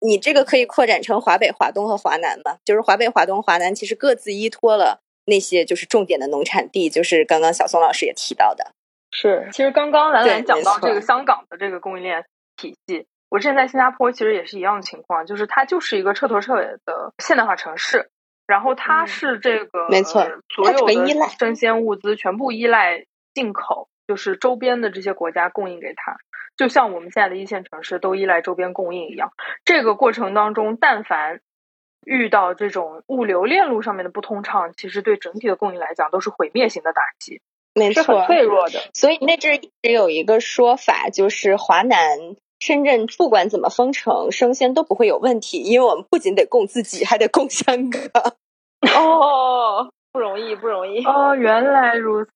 Speaker 5: 你这个可以扩展成华北、华东和华南嘛？就是华北、华东、华南其实各自依托了那些就是重点的农产地，就是刚刚小宋老师也提到的。
Speaker 1: 是，其实刚刚兰兰讲到这个香港的这个供应链体系，我之前在新加坡其实也是一样的情况，就是它就是一个彻头彻尾的现代化城市。然后它是这个，
Speaker 5: 没错，
Speaker 1: 所有的生鲜物资全部依赖进口，就是周边的这些国家供应给它，就像我们现在的一线城市都依赖周边供应一样。这个过程当中，但凡遇到这种物流链路上面的不通畅，其实对整体的供应来讲都是毁灭性的打击，
Speaker 5: 没错，
Speaker 1: 脆弱的。
Speaker 5: 所以那阵一直有一个说法，就是华南。深圳不管怎么封城，生鲜都不会有问题，因为我们不仅得供自己，还得供香港。
Speaker 3: 哦，不容易，不容易。
Speaker 1: 哦，原来如此。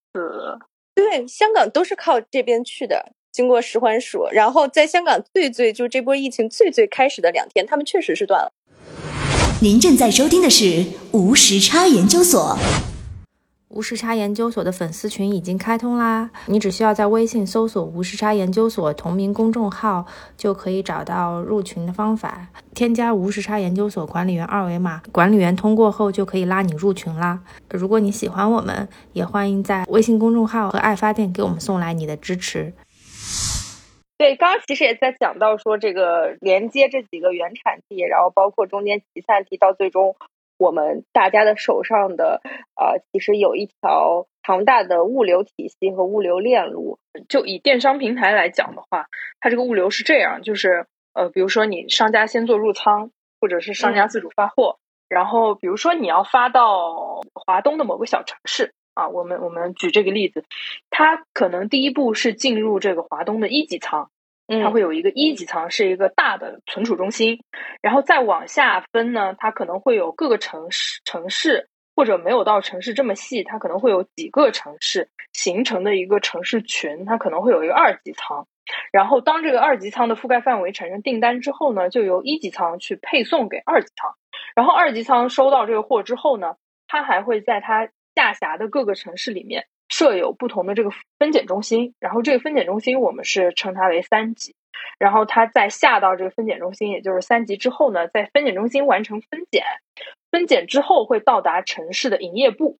Speaker 5: 对，香港都是靠这边去的，经过石环署，然后在香港最最就这波疫情最最开始的两天，他们确实是断了。
Speaker 6: 您正在收听的是无时差研究所。
Speaker 7: 无时差研究所的粉丝群已经开通啦！你只需要在微信搜索“无时差研究所”同名公众号，就可以找到入群的方法。添加无时差研究所管理员二维码，管理员通过后就可以拉你入群啦。如果你喜欢我们，也欢迎在微信公众号和爱发电给我们送来你的支持。
Speaker 3: 对，刚刚其实也在讲到说这个连接这几个原产地，然后包括中间集散地，到最终。我们大家的手上的，呃，其实有一条庞大的物流体系和物流链路。
Speaker 1: 就以电商平台来讲的话，它这个物流是这样，就是呃，比如说你商家先做入仓，或者是商家自主发货，然后比如说你要发到华东的某个小城市啊，我们我们举这个例子，它可能第一步是进入这个华东的一级仓。它会有一个一级仓，是一个大的存储中心，然后再往下分呢，它可能会有各个城市城市，或者没有到城市这么细，它可能会有几个城市形成的一个城市群，它可能会有一个二级仓，然后当这个二级仓的覆盖范围产生订单之后呢，就由一级仓去配送给二级仓，然后二级仓收到这个货之后呢，它还会在它下辖的各个城市里面。设有不同的这个分拣中心，然后这个分拣中心我们是称它为三级，然后它再下到这个分拣中心，也就是三级之后呢，在分拣中心完成分拣，分拣之后会到达城市的营业部，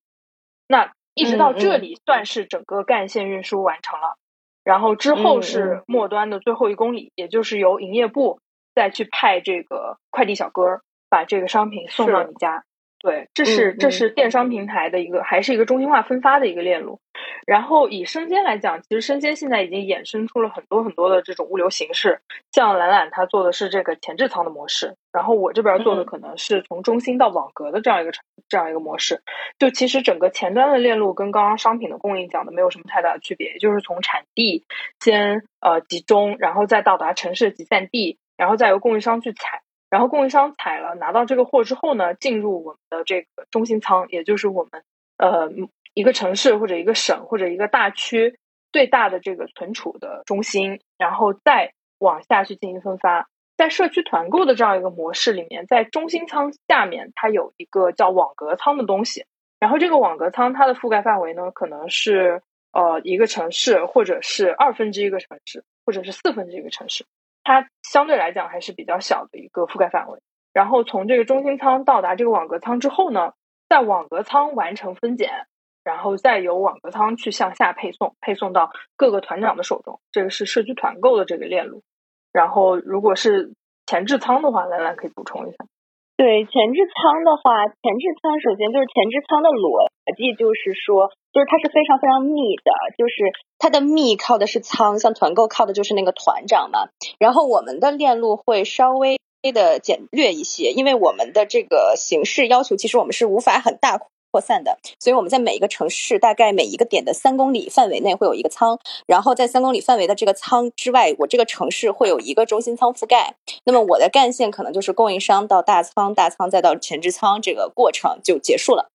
Speaker 1: 那一直到这里算是整个干线运输完成了，然后之后是末端的最后一公里，也就是由营业部再去派这个快递小哥把这个商品送到你家。对，这是这是电商平台的一个，还是一个中心化分发的一个链路。然后以生鲜来讲，其实生鲜现在已经衍生出了很多很多的这种物流形式。像懒懒它做的是这个前置仓的模式，然后我这边做的可能是从中心到网格的这样一个这样一个模式。就其实整个前端的链路跟刚刚商品的供应讲的没有什么太大的区别，就是从产地先呃集中，然后再到达城市集散地，然后再由供应商去采。然后供应商采了拿到这个货之后呢，进入我们的这个中心仓，也就是我们呃一个城市或者一个省或者一个大区最大的这个存储的中心，然后再往下去进行分发。在社区团购的这样一个模式里面，在中心仓下面它有一个叫网格仓的东西，然后这个网格仓它的覆盖范围呢，可能是呃一个城市或者是二分之一个城市或者是四分之一个城市。它相对来讲还是比较小的一个覆盖范围。然后从这个中心仓到达这个网格仓之后呢，在网格仓完成分拣，然后再由网格仓去向下配送，配送到各个团长的手中。这个是社区团购的这个链路。然后如果是前置仓的话，兰兰可以补充一下。
Speaker 4: 对前置仓的话，前置仓首先就是前置仓的逻辑，就是说
Speaker 5: 就是它是非常非常密的，就是它的密靠的是仓，像团购靠的就是那个团长嘛。然后我们的链路会稍微的简略一些，因为我们的这个形式要求，其实我们是无法很大扩散的，所以我们在每一个城市，大概每一个点的三公里范围内会有一个仓，然后在三公里范围的这个仓之外，我这个城市会有一个中心仓覆盖。那么我的干线可能就是供应商到大仓，大仓再到前置仓，这个过程就结束了。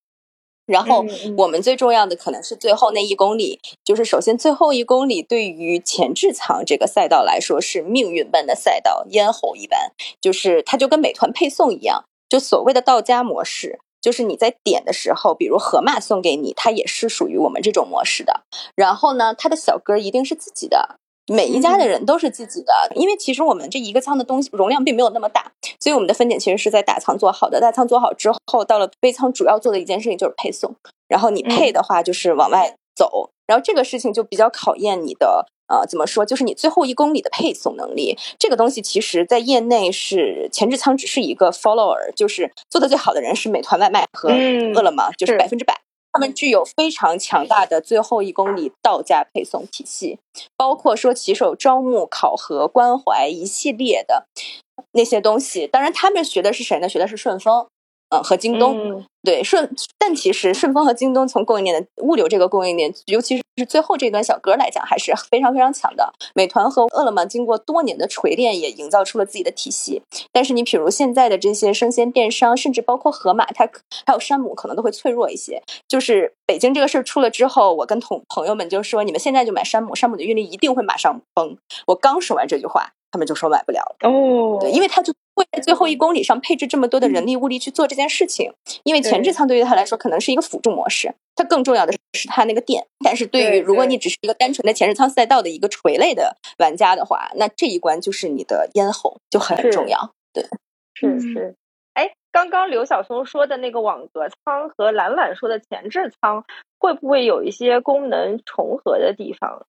Speaker 5: 然后我们最重要的可能是最后那一公里，就是首先最后一公里对于前置仓这个赛道来说是命运般的赛道，咽喉一般，就是它就跟美团配送一样，就所谓的到家模式，就是你在点的时候，比如盒马送给你，它也是属于我们这种模式的。然后呢，它的小哥一定是自己的。每一家的人都是自己的，因为其实我们这一个仓的东西容量并没有那么大，所以我们的分拣其实是在大仓做好的。大仓做好之后，到了微仓，主要做的一件事情就是配送。然后你配的话，就是往外走。然后这个事情就比较考验你的呃，怎么说？就是你最后一公里的配送能力。这个东西其实在业内是前置仓只是一个 follower，就是做的最好的人是美团外卖和饿了么，就是百分之百。他们具有非常强大的最后一公里到家配送体系，包括说骑手招募、考核、关怀一系列的那些东西。当然，他们学的是谁呢？学的是顺丰。嗯，和京东对顺，但其实顺丰和京东从供应链的物流这个供应链，尤其是最后这段小格来讲，还是非常非常强的。美团和饿了么经过多年的锤炼，也营造出了自己的体系。但是你比如现在的这些生鲜电商，甚至包括盒马，它还有山姆，可能都会脆弱一些。就是北京这个事儿出了之后，我跟同朋友们就说，你们现在就买山姆，山姆的运力一定会马上崩。我刚说完这句话。他们就说买不了
Speaker 3: 哦，
Speaker 5: 对，因为他就会在最后一公里上配置这么多的人力物力去做这件事情。因为前置仓对于他来说可能是一个辅助模式，它更重要的是它那个电。但是对于如果你只是一个单纯的前置仓赛道的一个垂类的玩家的话，那这一关就是你的咽喉就很重要。对，
Speaker 3: 是是。哎，刚刚刘晓松说的那个网格仓和懒懒说的前置仓，会不会有一些功能重合的地方？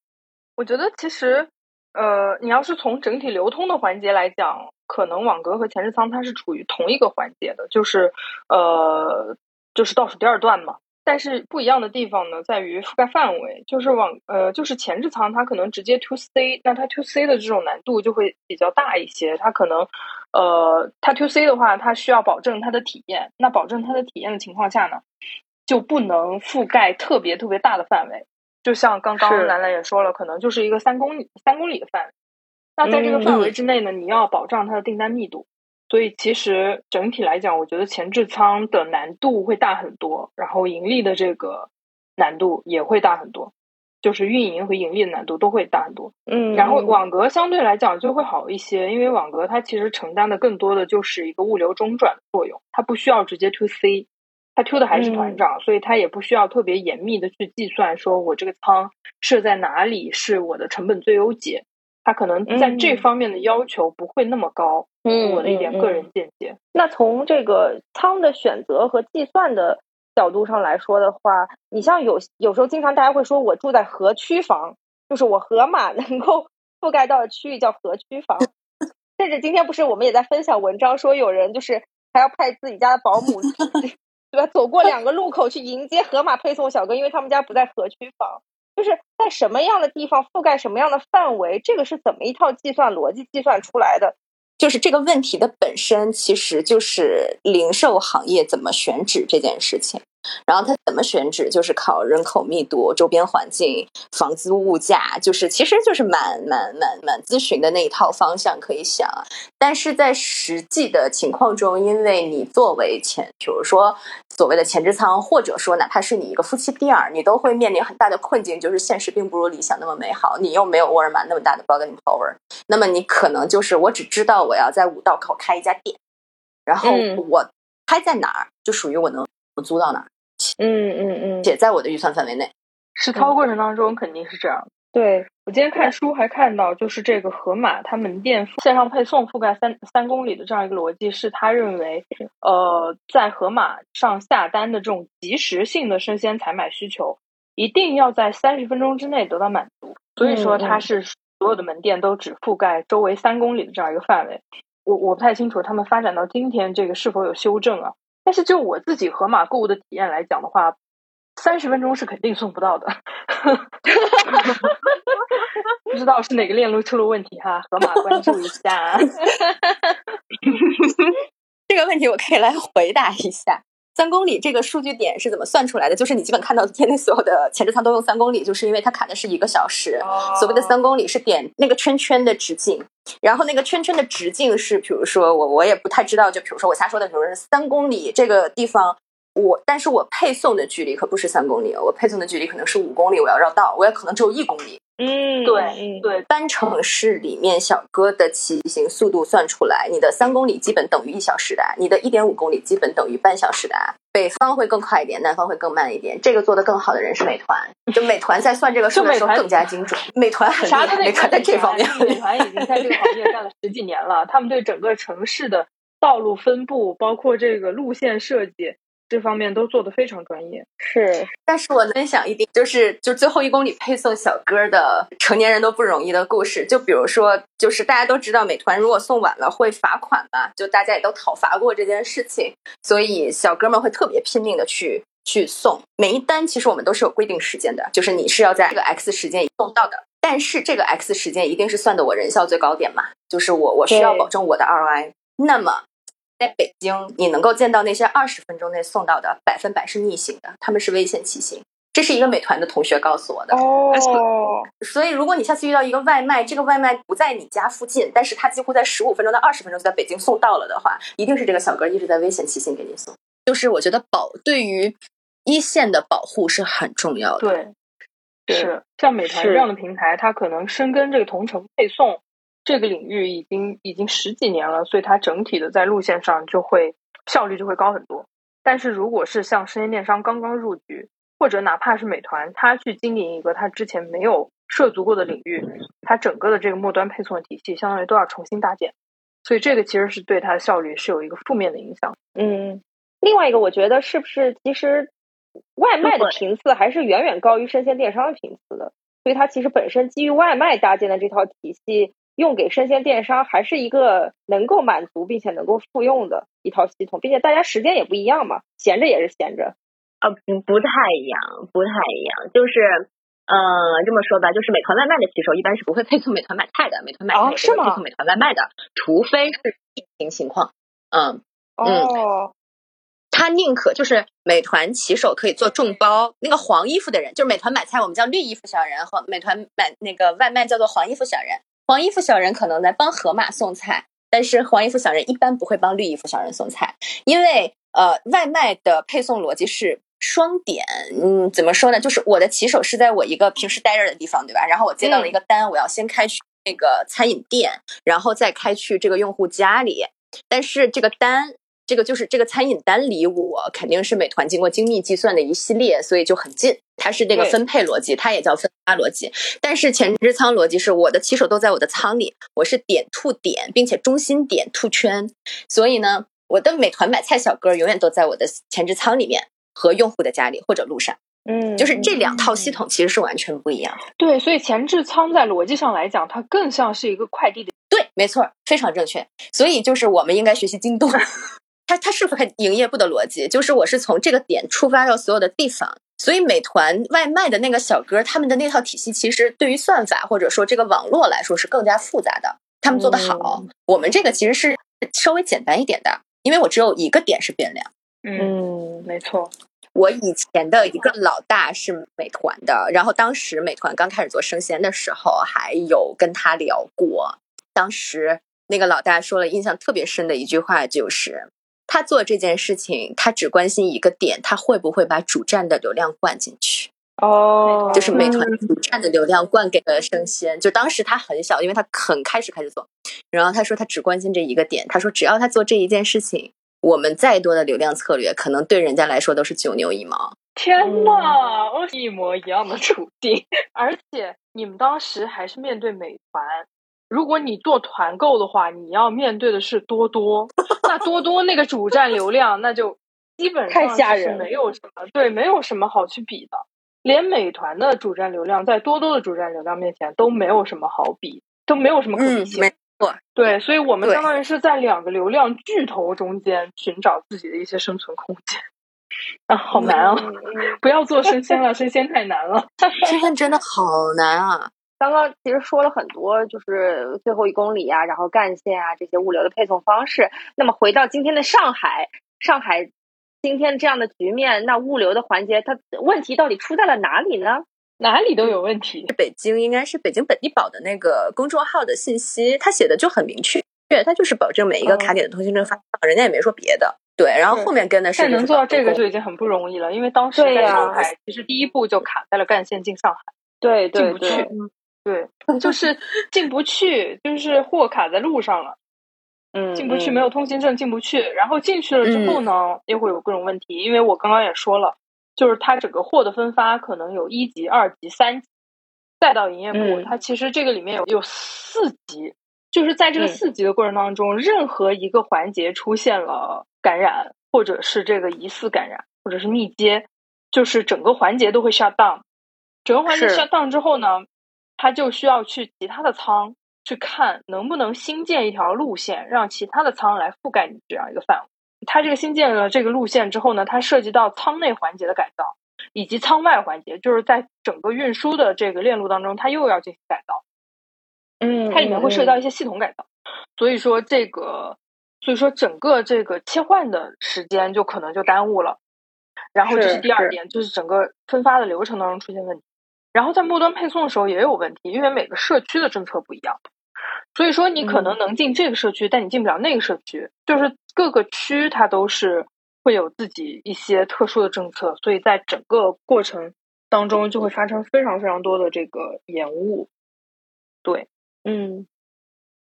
Speaker 1: 我觉得其实。呃，你要是从整体流通的环节来讲，可能网格和前置仓它是处于同一个环节的，就是呃，就是倒数第二段嘛。但是不一样的地方呢，在于覆盖范围，就是网呃，就是前置仓它可能直接 to C，那它 to C 的这种难度就会比较大一些。它可能呃，它 to C 的话，它需要保证它的体验。那保证它的体验的情况下呢，就不能覆盖特别特别大的范围。就像刚刚兰兰也说了，可能就是一个三公里三公里的范围。那在这个范围之内呢，你要保障它的订单密度。所以其实整体来讲，我觉得前置仓的难度会大很多，然后盈利的这个难度也会大很多，就是运营和盈利的难度都会大很多。
Speaker 3: 嗯，
Speaker 1: 然后网格相对来讲就会好一些，因为网格它其实承担的更多的就是一个物流中转的作用，它不需要直接 to C。他 Q 的还是团长，所以他也不需要特别严密的去计算，说我这个仓设在哪里是我的成本最优解。他可能在这方面的要求不会那么高。
Speaker 3: 嗯，
Speaker 1: 我的一点个人见解。
Speaker 3: 那从这个仓的选择和计算的角度上来说的话，你像有有时候经常大家会说我住在河区房，就是我河马能够覆盖到的区域叫河区房。甚至今天不是我们也在分享文章，说有人就是还要派自己家的保姆。对吧？走过两个路口去迎接盒马配送小哥，因为他们家不在河区房，就是在什么样的地方覆盖什么样的范围，这个是怎么一套计算逻辑计算出来的？
Speaker 5: 就是这个问题的本身，其实就是零售行业怎么选址这件事情。然后它怎么选址，就是靠人口密度、周边环境、房租物价，就是其实就是蛮蛮蛮蛮咨询的那一套方向可以想。但是在实际的情况中，因为你作为前，比如说所谓的前置仓，或者说哪怕是你一个夫妻店儿，你都会面临很大的困境，就是现实并不如理想那么美好。你又没有沃尔玛那么大的 bargaining power，那么你可能就是我只知道我要在五道口开一家店，然后我开在哪儿就属于我能租到哪儿。
Speaker 3: 嗯嗯嗯，
Speaker 5: 且在我的预算范围内。
Speaker 1: 实操过程当中肯定是这样。
Speaker 3: 对
Speaker 1: 我今天看书还看到，就是这个盒马它门店线上配送覆盖三三公里的这样一个逻辑，是他认为，呃，在盒马上下单的这种即时性的生鲜采买需求，一定要在三十分钟之内得到满足。所以说，它是所有的门店都只覆盖周围三公里的这样一个范围。我我不太清楚他们发展到今天这个是否有修正啊？但是就我自己盒马购物的体验来讲的话，三十分钟是肯定送不到的。不知道是哪个链路出了问题哈，河马关注一下。
Speaker 5: 这个问题我可以来回答一下。三公里这个数据点是怎么算出来的？就是你基本看到天内所有的前置仓都用三公里，就是因为它卡的是一个小时。所谓的三公里是点那个圈圈的直径，然后那个圈圈的直径是，比如说我我也不太知道，就比如说我瞎说的，比如说三公里这个地方。我，但是我配送的距离可不是三公里，我配送的距离可能是五公里，我要绕道，我也可能只有一公里。
Speaker 1: 嗯，对对，
Speaker 5: 单城市里面小哥的骑行速度算出来，你的三公里基本等于一小时的，你的一点五公里基本等于半小时的。北方会更快一点，南方会更慢一点。这个做的更好的人是美团，就美团在算这个数的时候更加精准。美团很厉害，美团在这方面，
Speaker 1: 美团已经在这个行业干了十几年了，他们对整个城市的道路分布，包括这个路线设计。这方面都做得非常专业，
Speaker 5: 是。但是我分享一点，就是就最后一公里配送小哥的成年人都不容易的故事。就比如说，就是大家都知道，美团如果送晚了会罚款嘛，就大家也都讨伐过这件事情，所以小哥们会特别拼命的去去送。每一单其实我们都是有规定时间的，就是你是要在这个 X 时间送到的。但是这个 X 时间一定是算的我人效最高点嘛，就是我我需要保证我的 ROI。那么。在北京，你能够见到那些二十分钟内送到的，百分百是逆行的，他们是危险骑行。这是一个美团的同学告诉我的。
Speaker 1: 哦，
Speaker 5: 所以如果你下次遇到一个外卖，这个外卖不在你家附近，但是他几乎在十五分钟到二十分钟就在北京送到了的话，一定是这个小哥一直在危险骑行给你送。就是我觉得保对于一线的保护是很重要
Speaker 1: 的。对，是像美团这样的平台，它可能深耕这个同城配送。这个领域已经已经十几年了，所以它整体的在路线上就会效率就会高很多。但是如果是像生鲜电商刚刚入局，或者哪怕是美团，它去经营一个它之前没有涉足过的领域，它整个的这个末端配送的体系相当于都要重新搭建，所以这个其实是对它的效率是有一个负面的影响。
Speaker 3: 嗯，另外一个我觉得是不是其实外卖的频次还是远远高于生鲜电商的频次的，所以它其实本身基于外卖搭建的这套体系。用给生鲜电商还是一个能够满足并且能够复用的一套系统，并且大家时间也不一样嘛，闲着也是闲着。
Speaker 8: 呃，不不太一样，不太一样，就是呃这么说吧，就是美团外卖的骑手一般是不会配送美团买菜的，美团买菜也不会配送美团外卖的，除非是疫情情况。嗯
Speaker 3: 哦，
Speaker 5: 他宁可就是美团骑手可以做众包，那个黄衣服的人就是美团买菜，我们叫绿衣服小人，和美团买那个外卖叫做黄衣服小人。黄衣服小人可能在帮河马送菜，但是黄衣服小人一般不会帮绿衣服小人送菜，因为呃，外卖的配送逻辑是双点。嗯，怎么说呢？就是我的骑手是在我一个平时待着的地方，对吧？然后我接到了一个单，我要先开去那个餐饮店，然后再开去这个用户家里，但是这个单。这个就是这个餐饮单离我肯定是美团经过精密计算的一系列，所以就很近。它是那个分配逻辑，它也叫分发逻辑。但是前置仓逻辑是我的骑手都在我的仓里，我是点兔点，并且中心点兔圈。所以呢，我的美团买菜小哥永远都在我的前置仓里面和用户的家里或者路上。
Speaker 3: 嗯，
Speaker 5: 就是这两套系统其实是完全不一样的。
Speaker 1: 对，所以前置仓在逻辑上来讲，它更像是一个快递的。
Speaker 5: 对，没错，非常正确。所以就是我们应该学习京东。它它是不是营业部的逻辑？就是我是从这个点出发到所有的地方，所以美团外卖的那个小哥他们的那套体系，其实对于算法或者说这个网络来说是更加复杂的。他们做的好，我们这个其实是稍微简单一点的，因为我只有一个点是变量。
Speaker 1: 嗯，没错。
Speaker 5: 我以前的一个老大是美团的，然后当时美团刚开始做生鲜的时候，还有跟他聊过。当时那个老大说了印象特别深的一句话就是。他做这件事情，他只关心一个点，他会不会把主站的流量灌进去？
Speaker 3: 哦，
Speaker 5: 就是美团主站的流量灌给了生鲜。就当时他很小，因为他很开始开始做，然后他说他只关心这一个点。他说只要他做这一件事情，我们再多的流量策略，可能对人家来说都是九牛一毛。
Speaker 1: 天呐，一模一样的处境，而且你们当时还是面对美团。如果你做团购的话，你要面对的是多多，那多多那个主站流量，那就基本上
Speaker 3: 太吓人，
Speaker 1: 没有什么对，没有什么好去比的。连美团的主站流量在多多的主站流量面前都没有什么好比，都没有什么可比性。
Speaker 5: 没错，
Speaker 1: 对，所以我们相当于是在两个流量巨头中间寻找自己的一些生存空间。啊，好难啊！不要做生鲜了，生鲜太难了，
Speaker 5: 生鲜真的好难啊。
Speaker 3: 刚刚其实说了很多，就是最后一公里啊，然后干线啊这些物流的配送方式。那么回到今天的上海，上海今天这样的局面，那物流的环节它问题到底出在了哪里呢？
Speaker 1: 哪里都有问题。
Speaker 5: 北京应该是北京本地宝的那个公众号的信息，他写的就很明确，对他就是保证每一个卡点的通行证发放，人家也没说别的。对，然后后面跟的是。
Speaker 1: 但能做到这个就已经很不容易了，因为当时在上海，其实第一步就卡在了干线进上海，
Speaker 3: 对，
Speaker 1: 进不去。对，就是进不去，就是货卡在路上了，
Speaker 3: 嗯，
Speaker 1: 进不去，没有通行证进不去。然后进去了之后呢，又会有各种问题，因为我刚刚也说了，就是它整个货的分发可能有一级、二级、三级，再到营业部，它其实这个里面有有四级，就是在这个四级的过程当中，任何一个环节出现了感染，或者是这个疑似感染，或者是密接，就是整个环节都会 shut down。整个环节 shut down 之后呢？他就需要去其他的仓去看能不能新建一条路线，让其他的仓来覆盖你这样一个范围。他这个新建了这个路线之后呢，它涉及到仓内环节的改造，以及仓外环节，就是在整个运输的这个链路当中，它又要进行改造。
Speaker 3: 嗯，
Speaker 1: 它里面会涉及到一些系统改造，所以说这个，所以说整个这个切换的时间就可能就耽误了。然后这是第二点，就是整个分发的流程当中出现问题。然后在末端配送的时候也有问题，因为每个社区的政策不一样，所以说你可能能进这个社区，但你进不了那个社区，就是各个区它都是会有自己一些特殊的政策，所以在整个过程当中就会发生非常非常多的这个延误。对，
Speaker 3: 嗯。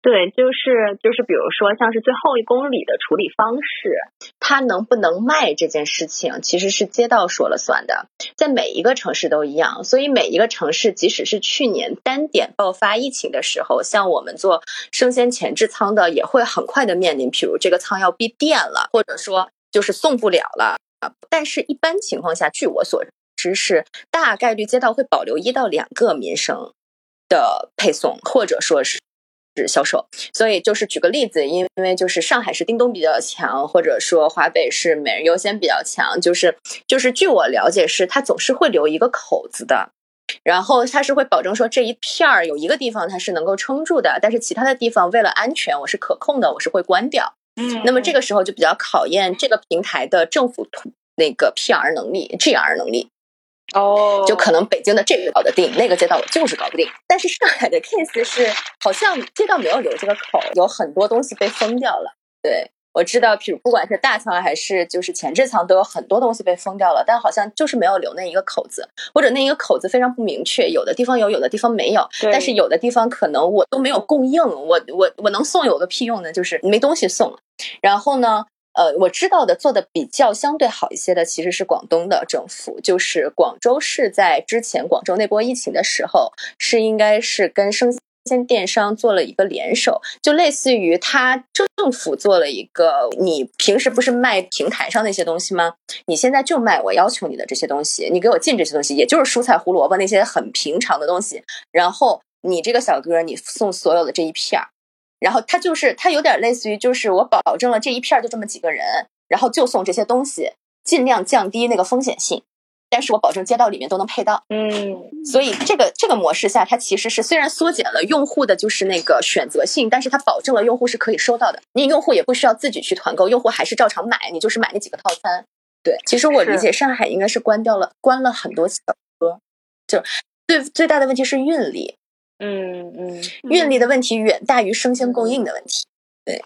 Speaker 8: 对，就是就是，比如说像是最后一公里的处理方式，
Speaker 5: 它能不能卖这件事情，其实是街道说了算的，在每一个城市都一样。所以每一个城市，即使是去年单点爆发疫情的时候，像我们做生鲜前置仓的，也会很快的面临，比如这个仓要闭店了，或者说就是送不了了啊。但是，一般情况下，据我所知是大概率街道会保留一到两个民生的配送，或者说是。是销售，所以就是举个例子，因为就是上海是叮咚比较强，或者说华北是每日优先比较强，就是就是据我了解是它总是会留一个口子的，然后它是会保证说这一片儿有一个地方它是能够撑住的，但是其他的地方为了安全我是可控的，我是会关掉。
Speaker 3: 嗯，
Speaker 5: 那么这个时候就比较考验这个平台的政府那个 PR 能力、GR 能力。
Speaker 3: 哦，
Speaker 5: 就可能北京的这个搞得定，那个街道我就是搞不定。但是上海的 case 是，好像街道没有留这个口，有很多东西被封掉了。对我知道，譬如不管是大仓还是就是前置仓，都有很多东西被封掉了，但好像就是没有留那一个口子，或者那一个口子非常不明确，有的地方有，有的地方没有。但是有的地方可能我都没有供应，我我我能送有个屁用呢？就是没东西送。然后呢？呃，我知道的做的比较相对好一些的，其实是广东的政府，就是广州市在之前广州那波疫情的时候，是应该是跟生鲜电商做了一个联手，就类似于他政府做了一个，你平时不是卖平台上那些东西吗？你现在就卖我要求你的这些东西，你给我进这些东西，也就是蔬菜、胡萝卜那些很平常的东西，然后你这个小哥你送所有的这一片儿。然后他就是他有点类似于，就是我保证了这一片就这么几个人，然后就送这些东西，尽量降低那个风险性，但是我保证街道里面都能配到。
Speaker 3: 嗯，
Speaker 5: 所以这个这个模式下，它其实是虽然缩减了用户的就是那个选择性，但是它保证了用户是可以收到的，你用户也不需要自己去团购，用户还是照常买，你就是买那几个套餐。对，其实我理解上海应该是关掉了，关了很多小哥，就最最大的问题是运力。
Speaker 3: 嗯嗯，
Speaker 5: 运力的问题远大于生鲜供应的问题。对，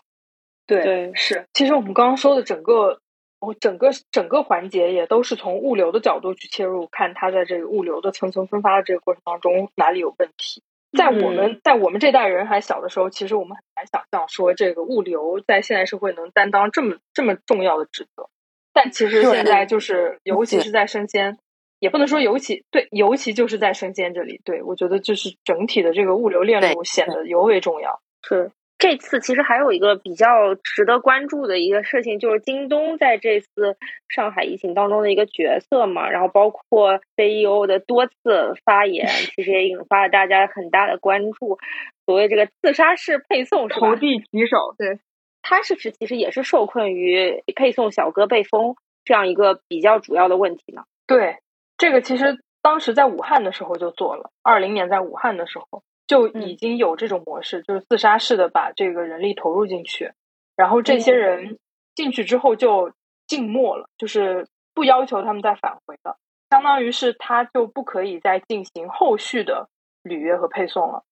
Speaker 1: 对是。其实我们刚刚说的整个，我整个整个环节也都是从物流的角度去切入，看它在这个物流的层层分发的这个过程当中哪里有问题。在我们在我们这代人还小的时候，其实我们很难想象说这个物流在现代社会能担当这么这么重要的职责。但其实现在就是，尤其是在生鲜。也不能说尤其对，尤其就是在生鲜这里，对我觉得就是整体的这个物流链路显得尤为重要。
Speaker 3: 是这次其实还有一个比较值得关注的一个事情，就是京东在这次上海疫情当中的一个角色嘛，然后包括 CEO 的多次发言，其实也引发了大家很大的关注。所谓这个自杀式配送，是吧？
Speaker 2: 投递骑手，对，
Speaker 3: 他是不是其实也是受困于配送小哥被封？这样一个比较主要的问题呢？
Speaker 1: 对，这个其实当时在武汉的时候就做了，二零年在武汉的时候就已经有这种模式，就是自杀式的把这个人力投入进去，然后这些人进去之后就静默了，就是不要求他们再返回了，相当于是他就不可以再进行后续的履约和配送了。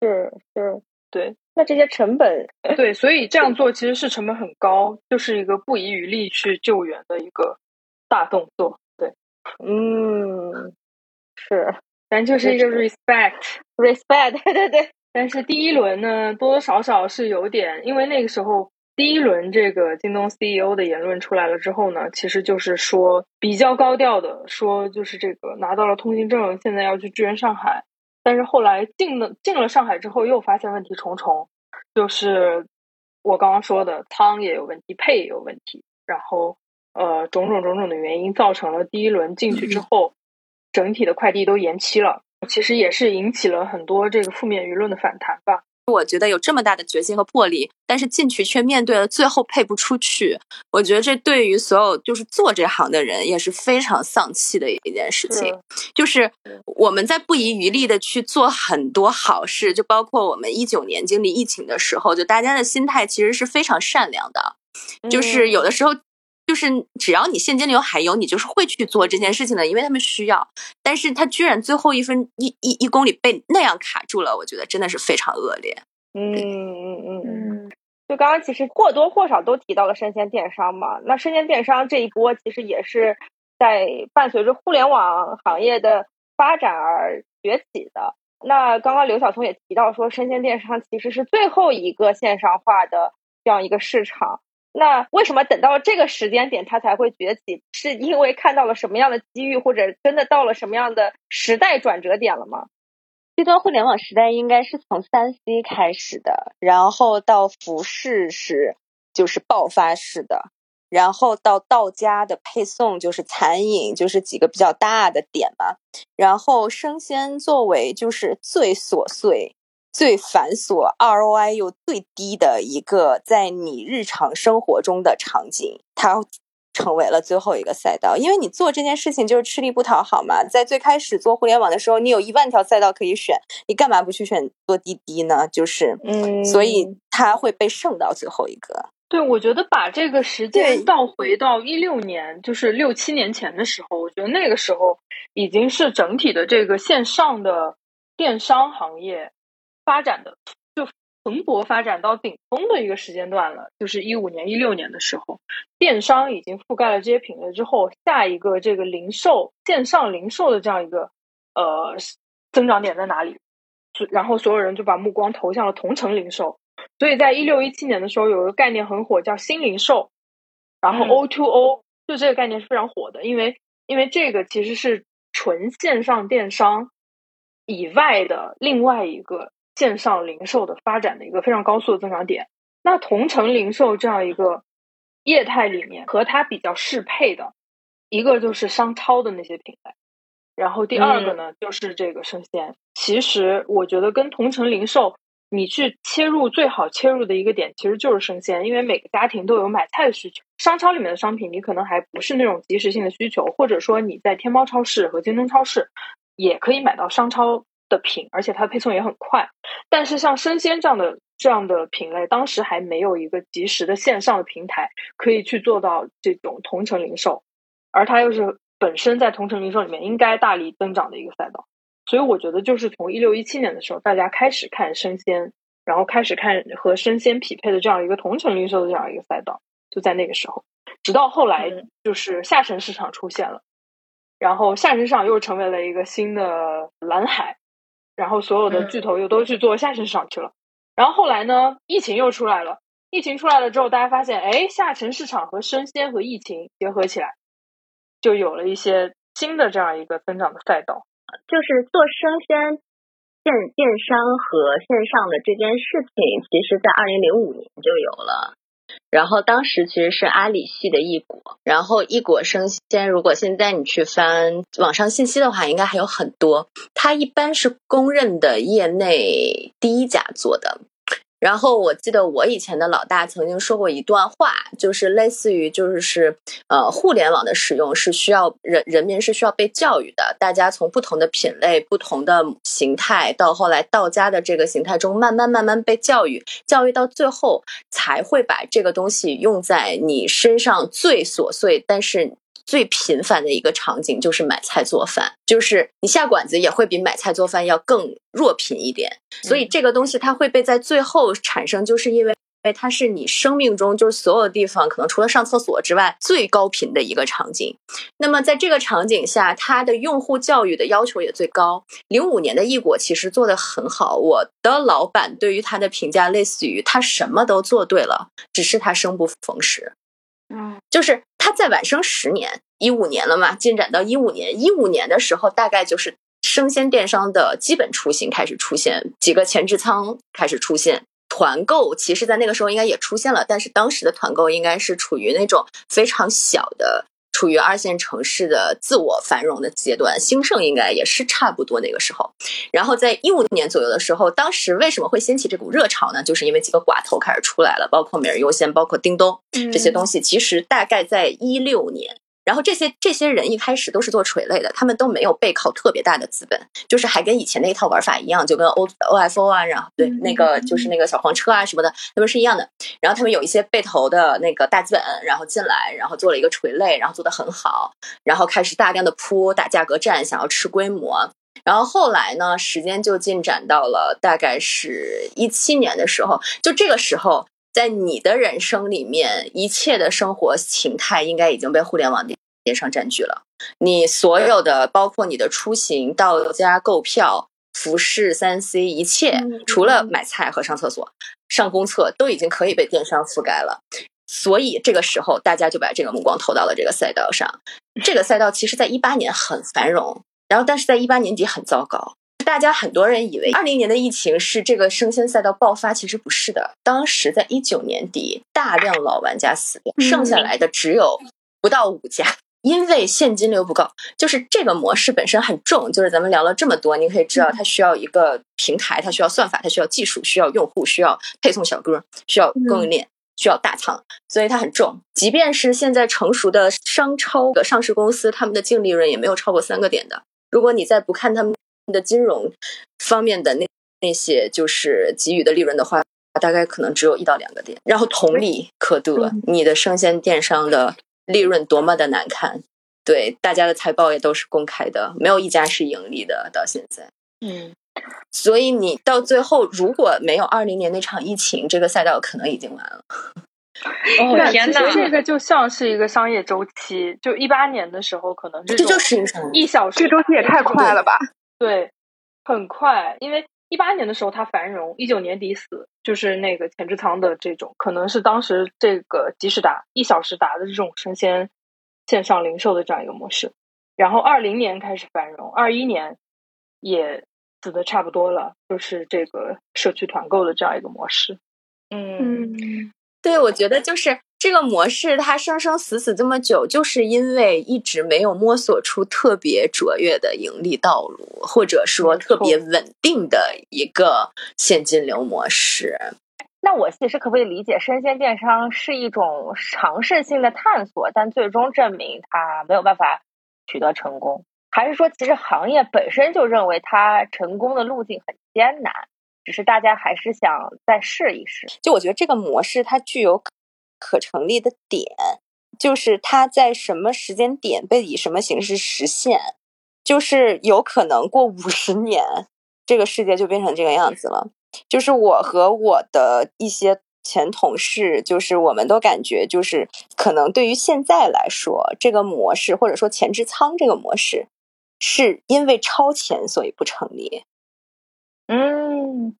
Speaker 3: 是是，
Speaker 1: 对。
Speaker 3: 那这些成本，
Speaker 1: 对，所以 这样做其实是成本很高，就是一个不遗余力去救援的一个大动作。对，
Speaker 3: 嗯，是，
Speaker 1: 咱就是一个 respect，respect，
Speaker 3: 对对对。
Speaker 1: 但是第一轮呢，多多少少是有点，因为那个时候第一轮这个京东 CEO 的言论出来了之后呢，其实就是说比较高调的说，就是这个拿到了通行证，现在要去支援上海。但是后来进了进了上海之后，又发现问题重重，就是我刚刚说的仓也有问题，配也有问题，然后呃种种种种的原因，造成了第一轮进去之后，整体的快递都延期了。其实也是引起了很多这个负面舆论的反弹吧。
Speaker 5: 我觉得有这么大的决心和魄力，但是进去却面对了最后配不出去。我觉得这对于所有就是做这行的人也是非常丧气的一件事情。就是我们在不遗余力的去做很多好事，就包括我们一九年经历疫情的时候，就大家的心态其实是非常善良的。就是有的时候。就是只要你现金流还有，你就是会去做这件事情的，因为他们需要。但是他居然最后一分一一一公里被那样卡住了，我觉得真的是非常恶劣。
Speaker 3: 嗯嗯嗯嗯。就刚刚其实或多或少都提到了生鲜电商嘛，那生鲜电商这一波其实也是在伴随着互联网行业的发展而崛起的。那刚刚刘晓松也提到说，生鲜电商其实是最后一个线上化的这样一个市场。那为什么等到这个时间点它才会崛起？是因为看到了什么样的机遇，或者真的到了什么样的时代转折点了吗？
Speaker 8: 低端互联网时代应该是从三 C 开始的，然后到服饰是就是爆发式的，然后到到家的配送就是餐饮，就是几个比较大的点嘛。然后生鲜作为就是最琐碎。最繁琐、ROI 又最低的一个，在你日常生活中的场景，它成为了最后一个赛道。因为你做这件事情就是吃力不讨好嘛。在最开始做互联网的时候，你有一万条赛道可以选，你干嘛不去选做滴滴呢？就是，嗯，所以它会被剩到最后一个。
Speaker 1: 对，我觉得把这个时间倒回到一六年，就是六七年前的时候，我觉得那个时候已经是整体的这个线上的电商行业。发展的就蓬勃发展到顶峰的一个时间段了，就是一五年、一六年的时候，电商已经覆盖了这些品类之后，下一个这个零售线上零售的这样一个呃增长点在哪里？然后所有人就把目光投向了同城零售。所以在一六一七年的时候，有一个概念很火，叫新零售，然后 O to O，就这个概念是非常火的，因为因为这个其实是纯线上电商以外的另外一个。线上零售的发展的一个非常高速的增长点。那同城零售这样一个业态里面，和它比较适配的一个就是商超的那些品类，然后第二个呢就是这个生鲜。其实我觉得跟同城零售，你去切入最好切入的一个点其实就是生鲜，因为每个家庭都有买菜的需求。商超里面的商品，你可能还不是那种即时性的需求，或者说你在天猫超市和京东超市也可以买到商超。的品，而且它的配送也很快。但是像生鲜这样的这样的品类，当时还没有一个及时的线上的平台可以去做到这种同城零售，而它又是本身在同城零售里面应该大力增长的一个赛道。所以我觉得，就是从一六一七年的时候，大家开始看生鲜，然后开始看和生鲜匹配的这样一个同城零售的这样一个赛道，就在那个时候。直到后来，就是下沉市场出现了，然后下沉市场又成为了一个新的蓝海。然后所有的巨头又都去做下沉市场去了，然后后来呢，疫情又出来了。疫情出来了之后，大家发现，哎，下沉市场和生鲜和疫情结合起来，就有了一些新的这样一个增长的赛道。
Speaker 8: 就是做生鲜电电商和线上的这件事情，其实在二零零五年就有了。然后当时其实是阿里系的一果，然后一果生鲜，如果现在你去翻网上信息的话，应该还有很多。它一般是公认的业内第一家做的，
Speaker 5: 然后我记得我以前的老大曾经说过一段话，就是类似于就是是呃，互联网的使用是需要人人民是需要被教育的，大家从不同的品类、不同的形态，到后来道家的这个形态中，慢慢慢慢被教育，教育到最后才会把这个东西用在你身上最琐碎，但是。最频繁的一个场景就是买菜做饭，就是你下馆子也会比买菜做饭要更弱频一点，所以这个东西它会被在最后产生，就是因为因为它是你生命中就是所有地方可能除了上厕所之外最高频的一个场景。那么在这个场景下，它的用户教育的要求也最高。零五年的易果其实做的很好，我的老板对于他的评价类似于他什么都做对了，只是他生不逢时。
Speaker 3: 嗯，
Speaker 5: 就是他再晚生十年，一五年了嘛，进展到一五年，一五年的时候，大概就是生鲜电商的基本雏形开始出现，几个前置仓开始出现，团购其实，在那个时候应该也出现了，但是当时的团购应该是处于那种非常小的。处于二线城市的自我繁荣的阶段，兴盛应该也是差不多那个时候。然后在一五年左右的时候，当时为什么会掀起这股热潮呢？就是因为几个寡头开始出来了，包括每日优先，包括叮咚这些东西。其实大概在一六年。然后这些这些人一开始都是做垂类的，他们都没有背靠特别大的资本，就是还跟以前那一套玩法一样，就跟 O O F O 啊，然后对那个就是那个小黄车啊什么的，他们是一样的。然后他们有一些背投的那个大资本，然后进来，然后做了一个垂类，然后做的很好，然后开始大量的铺打价格战，想要吃规模。然后后来呢，时间就进展到了大概是一七年的时候，就这个时候。在你的人生里面，一切的生活形态应该已经被互联网电商占据了。你所有的，包括你的出行、到家、购票、服饰、三 C，一切除了买菜和上厕所、上公厕，都已经可以被电商覆盖了。所以这个时候，大家就把这个目光投到了这个赛道上。这个赛道其实在一八年很繁荣，然后但是在一八年底很糟糕。大家很多人以为二零年的疫情是这个生鲜赛道爆发，其实不是的。当时在一九年底，大量老玩家死掉，剩下来的只有不到五家，因为现金流不够。就是这个模式本身很重，就是咱们聊了这么多，你可以知道它需要一个平台，它需要算法，它需要技术，需要用户，需要配送小哥，需要供应链，需要大仓，所以它很重。即便是现在成熟的商超的上市公司，他们的净利润也没有超过三个点的。如果你再不看他们。的金融方面的那那些就是给予的利润的话，大概可能只有一到两个点。然后同理可得，你的生鲜电商的利润多么的难看，对大家的财报也都是公开的，没有一家是盈利的到现在。
Speaker 3: 嗯，
Speaker 5: 所以你到最后如果没有二零年那场疫情，这个赛道可能已经完了。
Speaker 1: 哦天哪，这个就像是一个商业周期，就一八年的时候可能
Speaker 5: 这就是一个
Speaker 1: 一小时，
Speaker 2: 这周期也太快了吧。
Speaker 1: 对，很快，因为一八年的时候它繁荣，一九年底死，就是那个前置仓的这种，可能是当时这个即时达、一小时达的这种生鲜线上零售的这样一个模式。然后二零年开始繁荣，二一年也死的差不多了，就是这个社区团购的这样一个模式。
Speaker 3: 嗯，
Speaker 5: 对，我觉得就是。这个模式它生生死死这么久，就是因为一直没有摸索出特别卓越的盈利道路，或者说特别稳定的一个现金流模式。
Speaker 8: 那我其实可不可以理解，生鲜电商是一种尝试性的探索，但最终证明它没有办法取得成功？还是说，其实行业本身就认为它成功的路径很艰难，只是大家还是想再试一试？
Speaker 5: 就我觉得这个模式它具有。可成立的点，就是它在什么时间点被以什么形式实现，就是有可能过五十年，这个世界就变成这个样子了。就是我和我的一些前同事，就是我们都感觉，就是可能对于现在来说，这个模式或者说前置仓这个模式，是因为超前所以不成立。
Speaker 8: 嗯，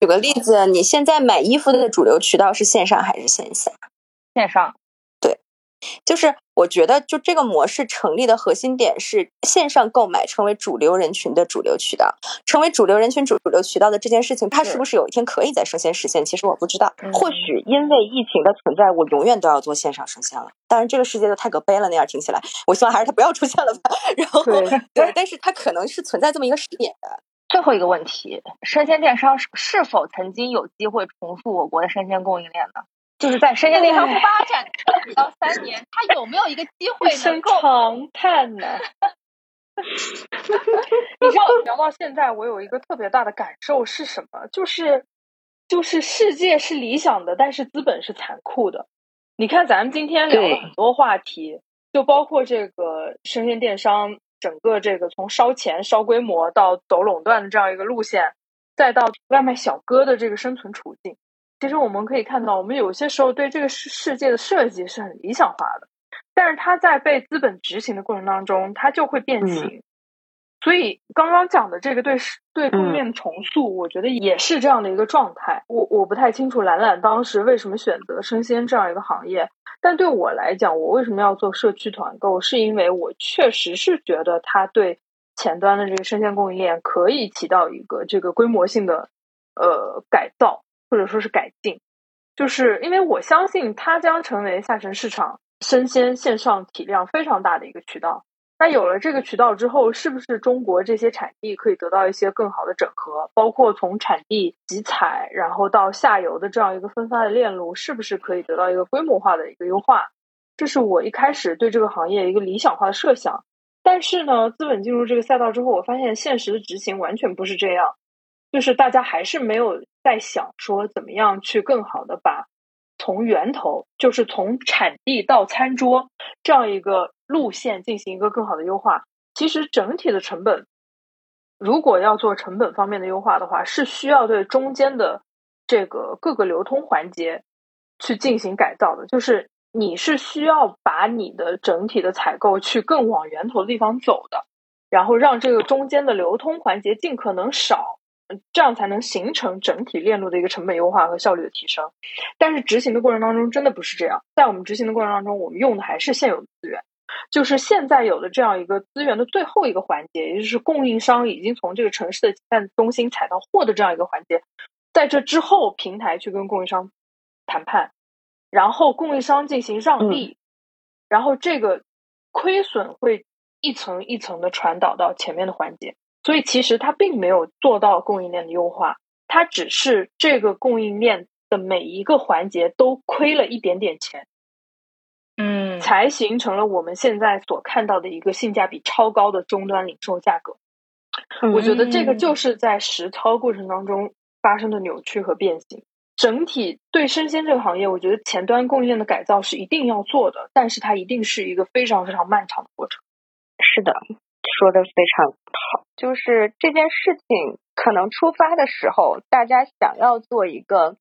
Speaker 5: 举个例子，你现在买衣服的主流渠道是线上还是线下？
Speaker 8: 线上，
Speaker 5: 对，就是我觉得就这个模式成立的核心点是线上购买成为主流人群的主流渠道，成为主流人群主主流渠道的这件事情，它是不是有一天可以在生鲜实现？其实我不知道，或许因为疫情的存在，我永远都要做线上生鲜了。当然，这个世界就太可悲了，那样听起来，我希望还是它不要出现了吧。然后，对，但是它可能是存在这么一个时点的。
Speaker 3: 最后一个问题：生鲜电商是否曾经有机会重塑我国的生鲜供应链呢？就是在生鲜电商发展五到三 年，它有没有一个机会能够
Speaker 1: 长叹呢？你知道，聊到现在，我有一个特别大的感受是什么？就是，就是世界是理想的，但是资本是残酷的。你看，咱们今天聊了很多话题，就包括这个生鲜电商，整个这个从烧钱、烧规模到走垄断的这样一个路线，再到外卖小哥的这个生存处境。其实我们可以看到，我们有些时候对这个世世界的设计是很理想化的。但是它在被资本执行的过程当中，它就会变形。所以刚刚讲的这个对对供应链重塑，我觉得也是这样的一个状态。我我不太清楚兰兰当时为什么选择生鲜这样一个行业，但对我来讲，我为什么要做社区团购，是因为我确实是觉得它对前端的这个生鲜供应链可以起到一个这个规模性的呃改造或者说是改进，就是因为我相信它将成为下沉市场。生鲜线上体量非常大的一个渠道，那有了这个渠道之后，是不是中国这些产地可以得到一些更好的整合？包括从产地集采，然后到下游的这样一个分发的链路，是不是可以得到一个规模化的一个优化？这是我一开始对这个行业一个理想化的设想。但是呢，资本进入这个赛道之后，我发现现实的执行完全不是这样，就是大家还是没有在想说怎么样去更好的把。从源头，就是从产地到餐桌这样一个路线进行一个更好的优化。其实整体的成本，如果要做成本方面的优化的话，是需要对中间的这个各个流通环节去进行改造的。就是你是需要把你的整体的采购去更往源头的地方走的，然后让这个中间的流通环节尽可能少。这样才能形成整体链路的一个成本优化和效率的提升，但是执行的过程当中真的不是这样。在我们执行的过程当中，我们用的还是现有的资源，就是现在有的这样一个资源的最后一个环节，也就是供应商已经从这个城市的集散中心采到货的这样一个环节，在这之后，平台去跟供应商谈判，然后供应商进行让利，然后这个亏损会一层一层的传导到前面的环节。所以其实它并没有做到供应链的优化，它只是这个供应链的每一个环节都亏了一点点钱，
Speaker 3: 嗯，
Speaker 1: 才形成了我们现在所看到的一个性价比超高的终端零售价格。我觉得这个就是在实操过程当中发生的扭曲和变形。整体对生鲜这个行业，我觉得前端供应链的改造是一定要做的，但是它一定是一个非常非常漫长的过程。
Speaker 5: 是的。说的非常好，就是这件事情可能出发的时候，大家想要做一个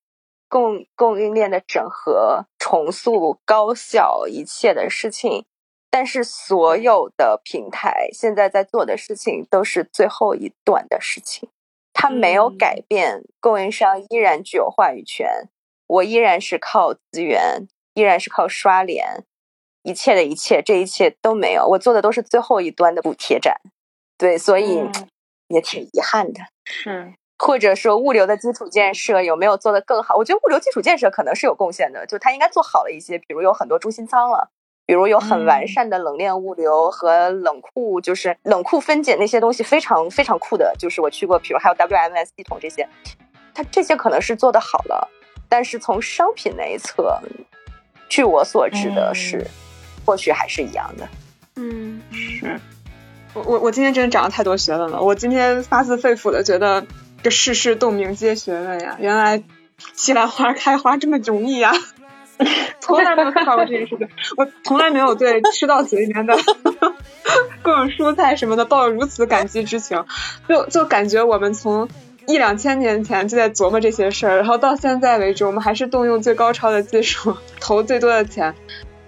Speaker 5: 供供应链的整合、重塑、高效一切的事情，但是所有的平台现在在做的事情都是最后一段的事情，它没有改变，供应商依然具有话语权，我依然是靠资源，依然是靠刷脸。一切的一切，这一切都没有，我做的都是最后一端的补贴站，对，所以也挺遗憾的。
Speaker 1: 是，
Speaker 5: 或者说物流的基础建设有没有做得更好？我觉得物流基础建设可能是有贡献的，就它应该做好了一些，比如有很多中心仓了，比如有很完善的冷链物流和冷库，就是冷库分拣那些东西非常非常酷的，就是我去过，比如还有 WMS 系统这些，它这些可能是做得好了，但是从商品那一侧，据我所知的是。或许还是一样的，
Speaker 2: 嗯，是我我我今天真的长了太多学问了。我今天发自肺腑的觉得，这世事洞明皆学问呀！原来西兰花开花这么容易呀！从来没有思考过这件事情，我从来没有对吃到嘴里面的 各种蔬菜什么的抱有如此感激之情。就就感觉我们从一两千年前就在琢磨这些事儿，然后到现在为止，我们还是动用最高超的技术，投最多的钱。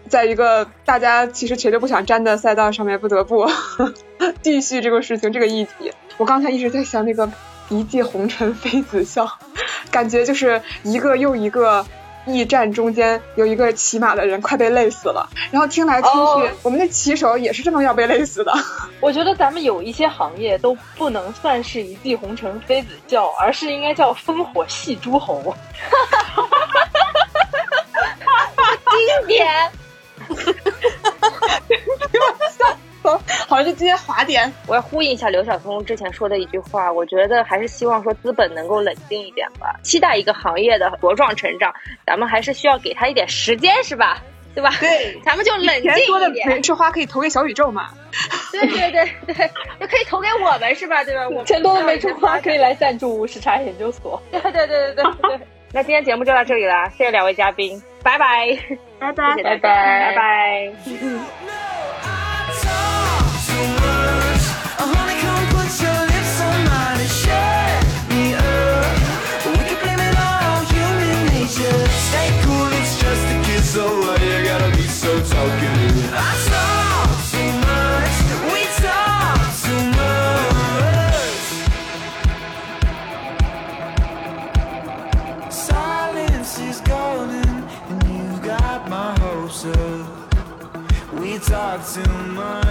Speaker 2: 在一个大家其实谁都不想沾的赛道上面，不得不 继续这个事情这个议题。我刚才一直在想那个一骑红尘妃子笑，感觉就是一个又一个驿站中间有一个骑马的人快被累死了，然后听来听去，我们的骑手也是这么要被累死的。
Speaker 1: 我觉得咱们有一些行业都不能算是一骑红尘妃子笑，而是应该叫烽火戏诸侯。
Speaker 3: 经典。
Speaker 2: 搜。好，就今天滑点，
Speaker 9: 我要呼应一下刘晓峰之前说的一句话，我觉得还是希望说资本能够冷静一点吧。期待一个行业的茁壮成长，咱们还是需要给他一点时间，是吧？对吧？
Speaker 2: 对，
Speaker 9: 咱们就冷静一点。
Speaker 2: 多的没吃花可以投给小宇宙嘛？
Speaker 9: 对对对 对，就可以投给我们是吧？对吧？
Speaker 1: 钱多的没吃花可以来赞助无时差研究所。
Speaker 9: 对对对对对对。那今天节目就到这里了，谢谢两位嘉宾，拜拜，
Speaker 2: 拜拜，
Speaker 9: 谢谢大家，拜拜。Stay cool, it's just a so why you gotta be so talkative? I talk too much, we talk too much. Silence is golden, and you've got my hopes up. We talk too much.